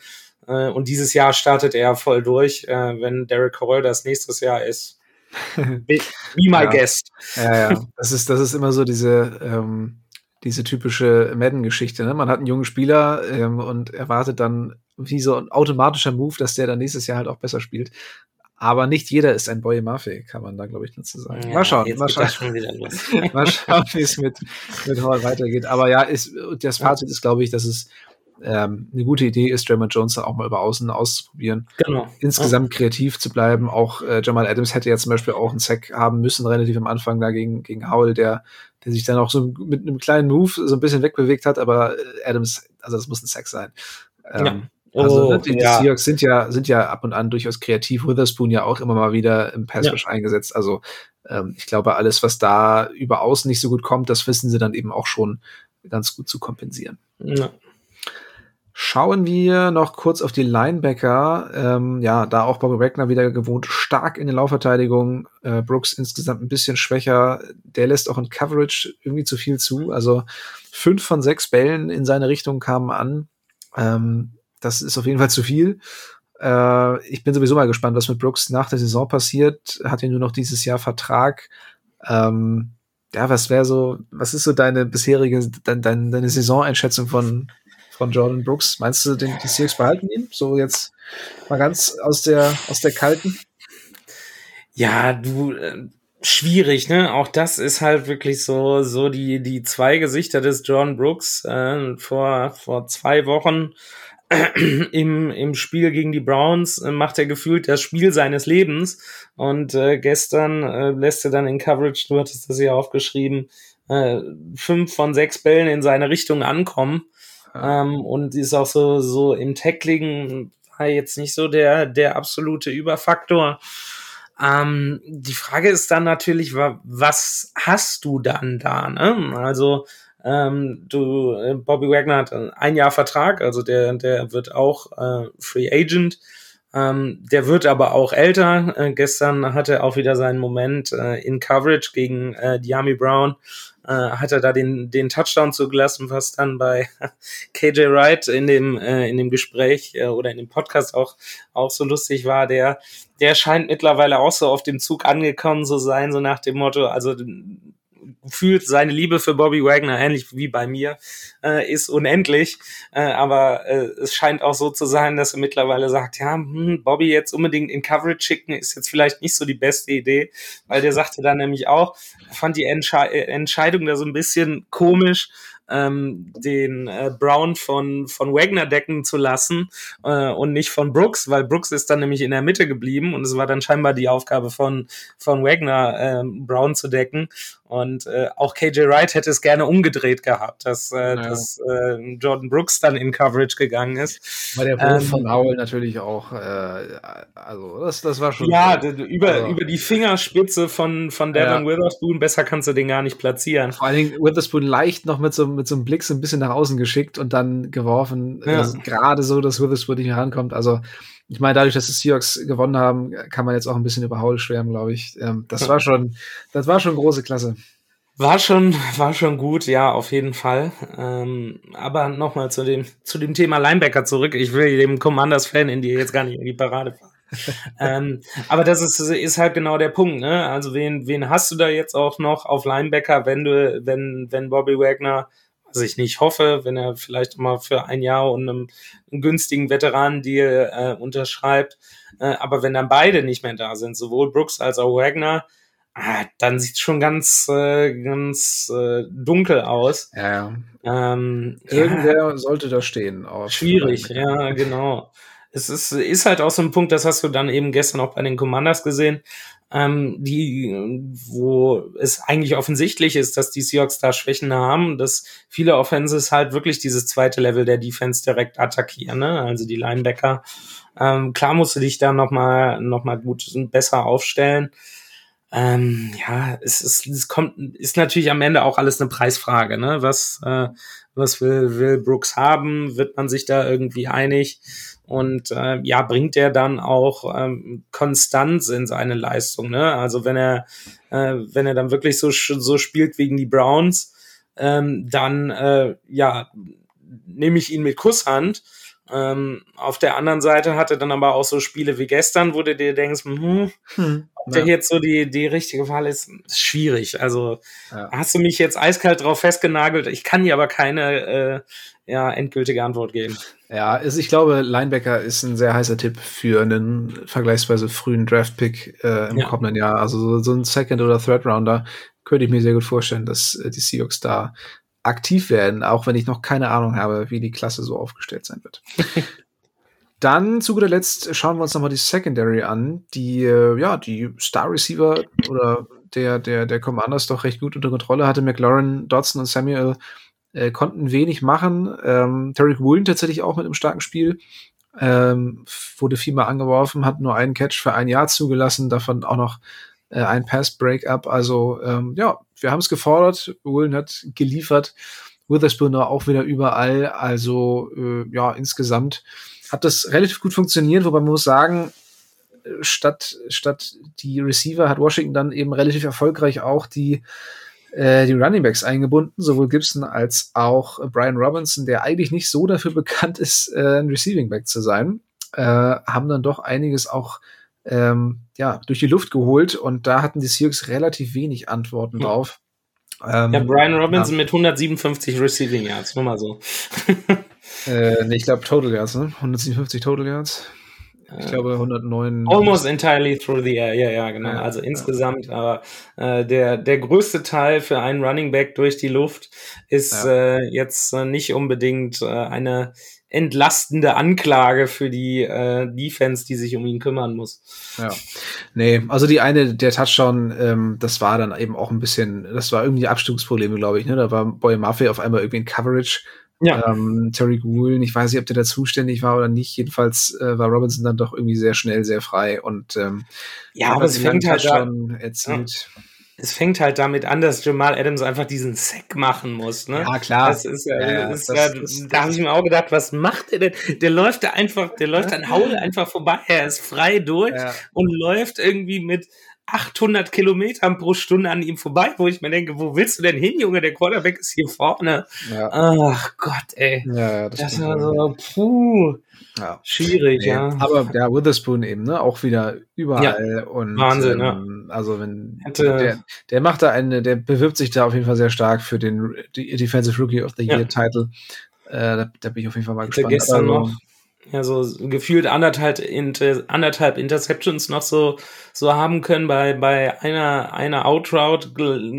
Äh, und dieses Jahr startet er voll durch. Äh, wenn Derek Carroll das nächstes Jahr ist, *laughs* be, be my ja. guest. Ja, ja. Das ist, das ist immer so diese, ähm, diese typische Madden-Geschichte. Ne? Man hat einen jungen Spieler ähm, und erwartet dann wie so ein automatischer Move, dass der dann nächstes Jahr halt auch besser spielt. Aber nicht jeder ist ein Boy Murphy, kann man da, glaube ich, dazu sagen. Ja, mal schauen, *laughs* mal schauen. mal schauen, wie es mit, mit Hall weitergeht. Aber ja, ist, das Fazit ist, glaube ich, dass es ähm, eine gute Idee ist, Draymond Jones dann auch mal über Außen auszuprobieren. Genau. Insgesamt ja. kreativ zu bleiben. Auch äh, Jamal Adams hätte ja zum Beispiel auch einen Sack haben müssen, relativ am Anfang da gegen, gegen Howell, der, der sich dann auch so mit einem kleinen Move so ein bisschen wegbewegt hat, aber äh, Adams, also das muss ein Sack sein. Ähm, ja. Also oh, die, ja. Seahawks sind ja, sind ja ab und an durchaus kreativ. Witherspoon ja auch immer mal wieder im Pass Rush ja. eingesetzt. Also ähm, ich glaube, alles, was da über außen nicht so gut kommt, das wissen sie dann eben auch schon ganz gut zu kompensieren. Ja. Schauen wir noch kurz auf die Linebacker. Ähm, ja, da auch Bobby Wagner wieder gewohnt stark in der Laufverteidigung. Äh, Brooks insgesamt ein bisschen schwächer. Der lässt auch in Coverage irgendwie zu viel zu. Also fünf von sechs Bällen in seine Richtung kamen an. Ähm, das ist auf jeden Fall zu viel. Äh, ich bin sowieso mal gespannt, was mit Brooks nach der Saison passiert. Hat er nur noch dieses Jahr Vertrag. Ähm, ja, was wäre so, was ist so deine bisherige, dein, dein, deine Saisoneinschätzung von, von Jordan Brooks. Meinst du, den, die Seahawks behalten ihn? So jetzt mal ganz aus der, aus der kalten? Ja, du, äh, schwierig, ne? Auch das ist halt wirklich so, so die, die zwei Gesichter des Jordan Brooks. Äh, vor, vor zwei Wochen *clears throat* im, im Spiel gegen die Browns äh, macht er gefühlt das Spiel seines Lebens. Und äh, gestern äh, lässt er dann in Coverage, du hattest das ja aufgeschrieben, äh, fünf von sechs Bällen in seine Richtung ankommen. Ähm, und ist auch so, so im Tackling jetzt nicht so der, der absolute Überfaktor. Ähm, die Frage ist dann natürlich, was hast du dann da? Ne? Also ähm, du, äh, Bobby Wagner hat ein Jahr Vertrag, also der, der wird auch äh, Free Agent. Ähm, der wird aber auch älter. Äh, gestern hatte er auch wieder seinen Moment äh, in Coverage gegen äh, Diami Brown äh, hat er da den, den Touchdown zugelassen, was dann bei *laughs* KJ Wright in dem, äh, in dem Gespräch äh, oder in dem Podcast auch, auch so lustig war. Der, der scheint mittlerweile auch so auf dem Zug angekommen zu sein, so nach dem Motto, also fühlt seine Liebe für Bobby Wagner, ähnlich wie bei mir, äh, ist unendlich. Äh, aber äh, es scheint auch so zu sein, dass er mittlerweile sagt, ja, hm, Bobby jetzt unbedingt in Coverage schicken, ist jetzt vielleicht nicht so die beste Idee, weil der sagte dann nämlich auch, fand die Entsche Entscheidung da so ein bisschen komisch, ähm, den äh, Brown von, von Wagner decken zu lassen äh, und nicht von Brooks, weil Brooks ist dann nämlich in der Mitte geblieben und es war dann scheinbar die Aufgabe von, von Wagner, äh, Brown zu decken. Und äh, auch KJ Wright hätte es gerne umgedreht gehabt, dass, äh, ja. dass äh, Jordan Brooks dann in Coverage gegangen ist. Weil der Wurf ähm, von Howell natürlich auch, äh, also das, das war schon. Ja, über, also, über die Fingerspitze von, von Devin ja. Witherspoon, besser kannst du den gar nicht platzieren. Vor allen Dingen Witherspoon leicht noch mit so, mit so einem Blick so ein bisschen nach außen geschickt und dann geworfen. Ja. Also, Gerade so, dass Witherspoon nicht mehr rankommt. Also ich meine, dadurch, dass die Seahawks gewonnen haben, kann man jetzt auch ein bisschen über Howell schwärmen, glaube ich. Ähm, das war schon, das war schon große Klasse. War schon, war schon gut, ja, auf jeden Fall. Ähm, aber nochmal zu dem, zu dem Thema Linebacker zurück. Ich will dem Commanders-Fan in dir jetzt gar nicht in die Parade fahren. *laughs* ähm, aber das ist, ist halt genau der Punkt, ne? Also wen, wen hast du da jetzt auch noch auf Linebacker, wenn du, wenn, wenn Bobby Wagner, was ich nicht hoffe, wenn er vielleicht mal für ein Jahr und einem, einen günstigen Veteran-Deal äh, unterschreibt, äh, aber wenn dann beide nicht mehr da sind, sowohl Brooks als auch Wagner, ah, dann sieht schon ganz, äh, ganz äh, dunkel aus. Ja, Ähm, Irgendwer ja, sollte da stehen. Schwierig, ja, genau. Es ist, ist halt auch so ein Punkt, das hast du dann eben gestern auch bei den Commanders gesehen, ähm, die, wo es eigentlich offensichtlich ist, dass die Seahawks da Schwächen haben, dass viele Offenses halt wirklich dieses zweite Level der Defense direkt attackieren, ne? also die Linebacker. Ähm, klar musst du dich da nochmal noch mal gut und besser aufstellen. Ähm, ja, es, ist, es kommt, ist natürlich am Ende auch alles eine Preisfrage, ne? Was, äh, was will, will Brooks haben? Wird man sich da irgendwie einig? Und äh, ja, bringt er dann auch ähm, Konstanz in seine Leistung, ne? Also wenn er, äh, wenn er dann wirklich so, so spielt wegen die Browns, ähm, dann äh, ja, nehme ich ihn mit Kusshand. Ähm, auf der anderen Seite hatte dann aber auch so Spiele wie gestern, wo du dir denkst, hm, hm, ob der jetzt so die, die richtige Wahl ist, ist schwierig. Also ja. hast du mich jetzt eiskalt drauf festgenagelt. Ich kann dir aber keine äh, ja, endgültige Antwort geben. Ja, ist, ich glaube, Linebacker ist ein sehr heißer Tipp für einen vergleichsweise frühen Draft-Pick äh, im ja. kommenden Jahr. Also so, so ein Second- oder Third-Rounder könnte ich mir sehr gut vorstellen, dass äh, die Seahawks da aktiv werden, auch wenn ich noch keine Ahnung habe, wie die Klasse so aufgestellt sein wird. *laughs* Dann zu guter Letzt schauen wir uns nochmal die Secondary an, die äh, ja die Star Receiver oder der der der Commanders doch recht gut unter Kontrolle hatte. McLaurin, Dodson und Samuel äh, konnten wenig machen. Ähm, Tarek Woolen tatsächlich auch mit einem starken Spiel. Ähm, wurde viermal angeworfen, hat nur einen Catch für ein Jahr zugelassen, davon auch noch äh, ein Pass-Breakup. Also ähm, ja, wir haben es gefordert. Woolen hat geliefert. Witherspoon auch wieder überall. Also äh, ja, insgesamt hat das relativ gut funktioniert, wobei man muss sagen, statt, statt die Receiver hat Washington dann eben relativ erfolgreich auch die, äh, die Running Backs eingebunden, sowohl Gibson als auch Brian Robinson, der eigentlich nicht so dafür bekannt ist, äh, ein Receiving Back zu sein, äh, haben dann doch einiges auch ähm, ja, durch die Luft geholt und da hatten die Seahawks relativ wenig Antworten hm. drauf. Ähm, ja, Brian Robinson ja. mit 157 Receiving Yards, nur mal so. äh, nee, ich glaube Total Yards, ne? 157 Total Yards. Ich glaube 109. Almost entirely through the air, ja, ja, genau. Also insgesamt, aber äh, der, der größte Teil für einen Running Back durch die Luft ist äh, jetzt äh, nicht unbedingt äh, eine entlastende Anklage für die äh, Defense, die sich um ihn kümmern muss. Ja. Nee, also die eine, der Touchdown, ähm, das war dann eben auch ein bisschen, das war irgendwie Abstimmungsprobleme, glaube ich, ne? Da war Boy Murphy auf einmal irgendwie in Coverage. Ja. Ähm, Terry Gould, ich weiß nicht, ob der da zuständig war oder nicht. Jedenfalls äh, war Robinson dann doch irgendwie sehr schnell, sehr frei und ähm, ja, aber es fängt halt schon erzielt. Ja es fängt halt damit an, dass Jamal Adams einfach diesen Sack machen muss. Ne? Ja, klar. Das ist, ja, ja, das das, ja das, da habe ich mir auch gedacht, was macht der denn? Der läuft da einfach, der läuft an Haul einfach vorbei. Er ist frei durch und läuft irgendwie mit 800 Kilometern pro Stunde an ihm vorbei, wo ich mir denke, wo willst du denn hin, Junge? Der Quarterback ist hier vorne. Ja. Ach Gott, ey. Ja, das, das war so, puh. Ja. Schwierig, nee, ja. Aber der Witherspoon eben, ne, auch wieder überall ja. und Wahnsinn, ähm, ja. Also wenn Hätte, der, der macht da eine, der bewirbt sich da auf jeden Fall sehr stark für den Defensive Rookie of the Year Title. Äh, da, da, bin ich auf jeden Fall mal gespannt. Gestern also, noch ja, so gefühlt anderthalb, Inter, anderthalb Interceptions noch so, so haben können. Bei, bei einer, einer Outroute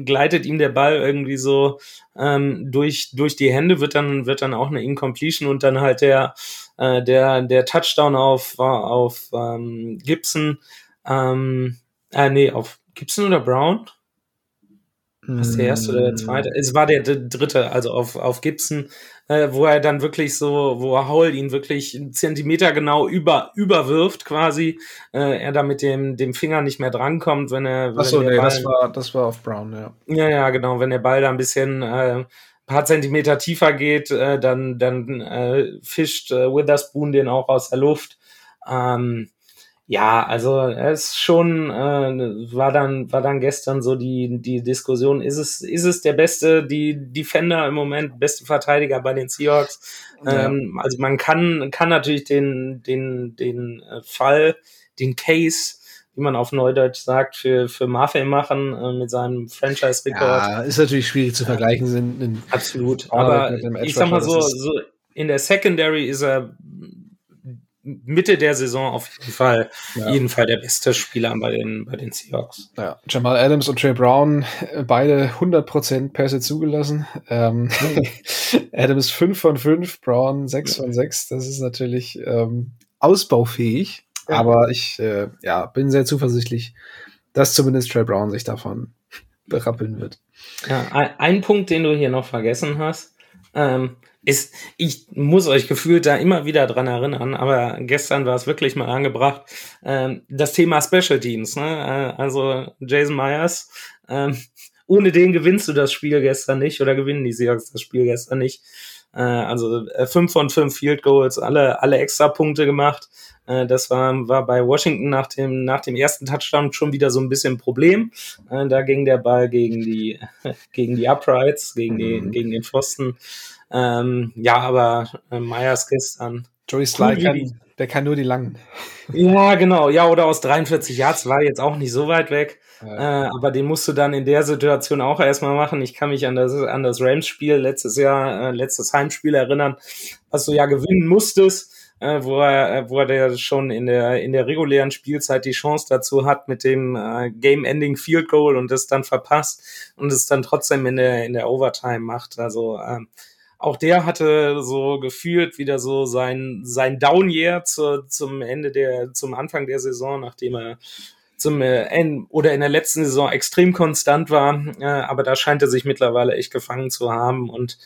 gleitet ihm der Ball irgendwie so ähm, durch, durch die Hände, wird dann, wird dann auch eine Incompletion und dann halt der, äh, der, der Touchdown auf, auf ähm, Gibson, ähm, äh, nee, auf Gibson oder Brown? Was der erste oder der zweite? Es war der dritte, also auf, auf Gibson, äh, wo er dann wirklich so, wo Howell ihn wirklich einen Zentimeter genau über, überwirft quasi, äh, er da mit dem, dem Finger nicht mehr drankommt, wenn er. Achso, nee, Ball, das war, das war auf Brown, ja. Ja, ja, genau, wenn der Ball da ein bisschen, äh, paar Zentimeter tiefer geht, äh, dann, dann äh, fischt äh, Witherspoon den auch aus der Luft. Ähm, Ja, also es schon äh, war dann war dann gestern so die die Diskussion ist es ist es der beste die Defender im Moment beste Verteidiger bei den Seahawks ja. ähm, also man kann kann natürlich den den den äh, Fall den Case wie man auf Neudeutsch sagt, für, für Marvel machen äh, mit seinem Franchise-Rekord. Ja, ist natürlich schwierig zu vergleichen. Sind in Absolut. Aber ich sag mal so, so, in der Secondary ist er Mitte der Saison auf jeden Fall, ja. jeden Fall der beste Spieler bei den, bei den Seahawks. Ja, Jamal Adams und Trey Brown, äh, beide 100% Pässe zugelassen. Ähm, *laughs* Adams 5 von 5, Brown 6 von 6. Das ist natürlich ähm, ausbaufähig. Aber ich äh, ja, bin sehr zuversichtlich, dass zumindest Trey Brown sich davon berappeln wird. Ja, ein, ein Punkt, den du hier noch vergessen hast, ähm, ist, ich muss euch gefühlt da immer wieder dran erinnern, aber gestern war es wirklich mal angebracht, ähm, das Thema Special Teams. Ne? Äh, also Jason Myers, ähm, ohne den gewinnst du das Spiel gestern nicht oder gewinnen die Seahawks das Spiel gestern nicht. Äh, also äh, fünf von fünf Field Goals, alle, alle extra Punkte gemacht. Äh, das war, war bei Washington nach dem, nach dem ersten Touchdown schon wieder so ein bisschen ein Problem. Da ging der Ball gegen die, *laughs* gegen die Uprights, gegen, die, mhm. gegen den Pfosten. Ähm, ja, aber äh, Myers gestern. Joey Sly kann, der kann nur die langen. Ja, genau. Ja, oder aus 43 Yards war jetzt auch nicht so weit weg. Ja. Äh, aber den musst du dann in der Situation auch erstmal machen. Ich kann mich an das, an das Rams-Spiel letztes Jahr, äh, letztes Heimspiel erinnern, was du ja gewinnen musstest, äh, wo er, äh, wo er schon in der, in der regulären Spielzeit die Chance dazu hat mit dem äh, Game-Ending Field Goal und es dann verpasst und es dann trotzdem in der, in der Overtime macht. Also, ähm, auch der hatte so gefühlt wieder so sein, sein Down-Year zu, zum Ende der, zum Anfang der Saison, nachdem er zum äh, Ende oder in der letzten Saison extrem konstant war. Äh, aber da scheint er sich mittlerweile echt gefangen zu haben und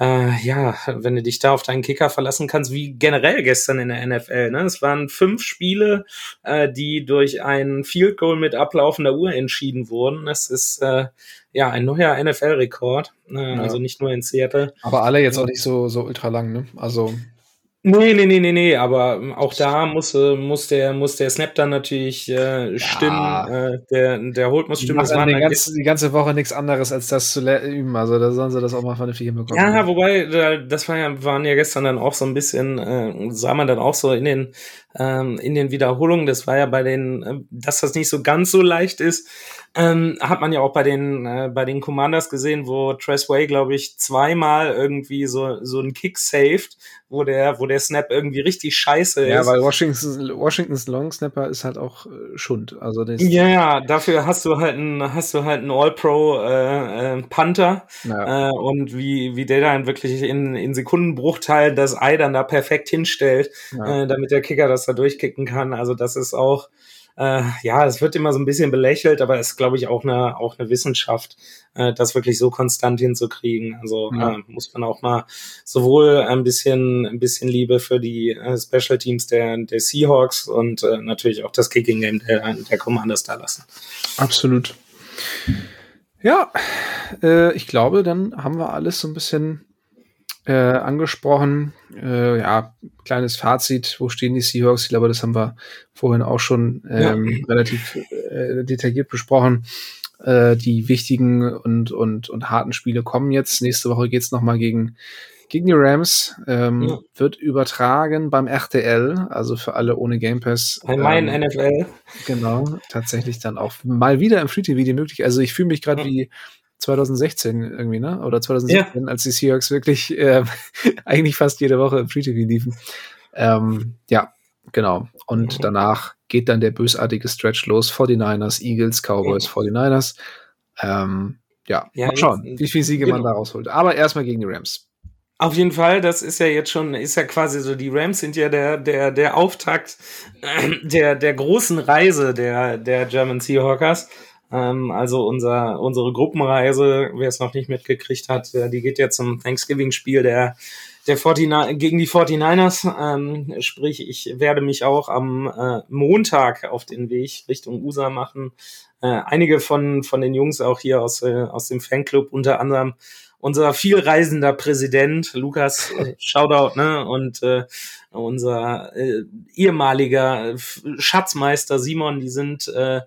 äh, ja, wenn du dich da auf deinen Kicker verlassen kannst, wie generell gestern in der NFL. Ne? Es waren fünf Spiele, äh, die durch ein Field Goal mit ablaufender Uhr entschieden wurden. Das ist äh, ja ein neuer NFL-Rekord, äh, ja. also nicht nur in Seattle. Aber alle jetzt auch nicht so so ultra lang, ne? Also Nee, nee, nee, nee, nee, aber ähm, auch da muss, äh, muss, der, muss der Snap dann natürlich äh, stimmen, ja. äh, der, der Holt muss stimmen. Das war die, ganze, die ganze Woche nichts anderes, als das zu üben, also da sollen sie das auch mal vernünftig hinbekommen. Ja, wobei, das war ja, waren ja gestern dann auch so ein bisschen, äh, sah man dann auch so in den, ähm, in den Wiederholungen, das war ja bei den, äh, dass das nicht so ganz so leicht ist, ähm, hat man ja auch bei den, äh, bei den Commanders gesehen, wo Tressway, glaube ich, zweimal irgendwie so, so einen Kick saved, wo der, wo der Snap irgendwie richtig scheiße ja, ist. Ja, weil Washingtons, Washingtons Long Snapper ist halt auch äh, Schund. Also das ja, ja, dafür hast du halt einen, hast du halt einen All-Pro äh, äh, Panther ja. äh, und wie, wie der dann wirklich in, in Sekundenbruchteilen das Ei dann da perfekt hinstellt, ja. äh, damit der Kicker das da durchkicken kann. Also das ist auch, äh, ja, es wird immer so ein bisschen belächelt, aber es ist, glaube ich, auch eine, auch eine Wissenschaft, äh, das wirklich so konstant hinzukriegen. Also ja. äh, muss man auch mal sowohl ein bisschen, ein bisschen Liebe für die äh, Special Teams der, der Seahawks und äh, natürlich auch das Kicking Game der, der Commanders da lassen. Absolut. Ja, äh, ich glaube, dann haben wir alles so ein bisschen äh, angesprochen. Äh, ja, kleines Fazit, wo stehen die Seahawks? Ich glaube, das haben wir vorhin auch schon ähm, ja. relativ äh, detailliert besprochen. Äh, die wichtigen und, und, und harten Spiele kommen jetzt. Nächste Woche geht's noch mal gegen, gegen die Rams. Ähm, ja. Wird übertragen beim RTL, also für alle ohne Game Pass. Bei meinen ähm, NFL. Genau, tatsächlich dann auch mal wieder im Free TV die möglich. Also ich fühle mich gerade ja. wie 2016 irgendwie, ne? Oder 2017, ja. als die Seahawks wirklich äh, *laughs* eigentlich fast jede Woche im Free TV liefen. Ähm, ja, genau. Und mhm. danach geht dann der bösartige Stretch los. 49ers, Eagles, Cowboys, 49ers. Ähm, ja, ja, mal schauen, jetzt, wie viele Siege genau. man da rausholt. Aber erstmal gegen die Rams. Auf jeden Fall, das ist ja jetzt schon, ist ja quasi so, die Rams sind ja der, der, der Auftakt äh, der, der großen Reise der, der German Seahawkers. Ähm, also unser, unsere Gruppenreise, wer es noch nicht mitgekriegt hat, die geht ja zum Thanksgiving-Spiel der, der 49, gegen die 49ers. Ähm, sprich, ich werde mich auch am äh, Montag auf den Weg Richtung USA machen. Äh, einige von, von den Jungs auch hier aus, äh, aus dem Fanclub, unter anderem unser vielreisender Präsident, Lukas, äh, *laughs* Shoutout, ne? Und äh, unser äh, ehemaliger Schatzmeister Simon, die sind äh,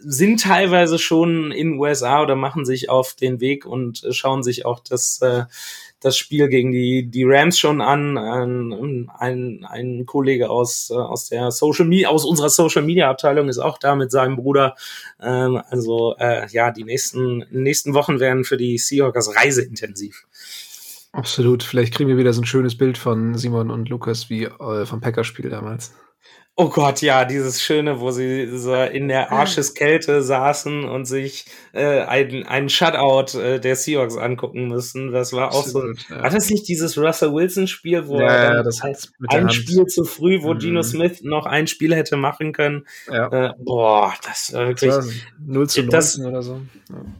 sind teilweise schon in USA oder machen sich auf den Weg und schauen sich auch das äh, das Spiel gegen die, die Rams schon an. Ein, ein, ein Kollege aus, äh, aus der Social Media, aus unserer Social Media Abteilung ist auch da mit seinem Bruder. Ähm, also äh, ja, die nächsten, nächsten Wochen werden für die Seahawkers reiseintensiv. Absolut. Vielleicht kriegen wir wieder so ein schönes Bild von Simon und Lukas wie äh, vom Packerspiel damals. Oh Gott, ja, dieses Schöne, wo sie so in der Arscheskälte saßen und sich äh, einen, einen Shutout äh, der Seahawks angucken müssen. Das war auch so. Ja. War das nicht dieses Russell Wilson-Spiel, wo ja, er ja, das heißt ein Spiel zu früh, wo mhm. Geno Smith noch ein Spiel hätte machen können? Ja. Äh, boah, das war wirklich. Das war 0 zu 19 oder so.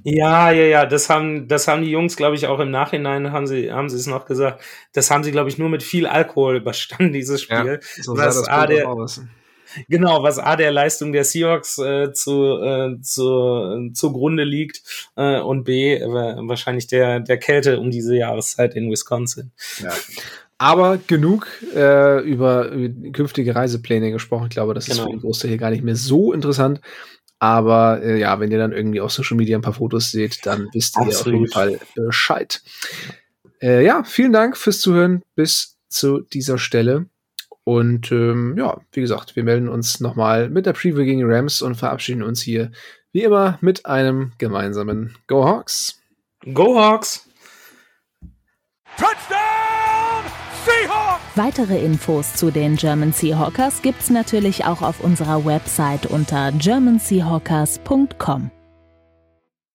Ja. ja, ja. Das haben, das haben die Jungs, glaube ich, auch im Nachhinein haben sie, haben sie es noch gesagt. Das haben sie, glaube ich, nur mit viel Alkohol überstanden, dieses Spiel. So sah das der, aus. Genau, was A der Leistung der Seahawks äh, zu, äh, zu, zugrunde liegt äh, und B äh, wahrscheinlich der, der Kälte um diese Jahreszeit in Wisconsin. Ja. Aber genug äh, über, über künftige Reisepläne gesprochen. Ich glaube, das genau. ist für den Großteil hier gar nicht mehr so interessant. Aber äh, ja, wenn ihr dann irgendwie auf Social Media ein paar Fotos seht, dann wisst ihr Absolut. auf jeden Fall Bescheid. Äh, ja, vielen Dank fürs Zuhören bis zu dieser Stelle. Und ähm, ja, wie gesagt, wir melden uns nochmal mit der Preview gegen die Rams und verabschieden uns hier wie immer mit einem gemeinsamen Go Hawks. Go Hawks! Touchdown! Seahawks! Weitere Infos zu den German Seahawkers gibt's natürlich auch auf unserer Website unter germanseahawkers.com.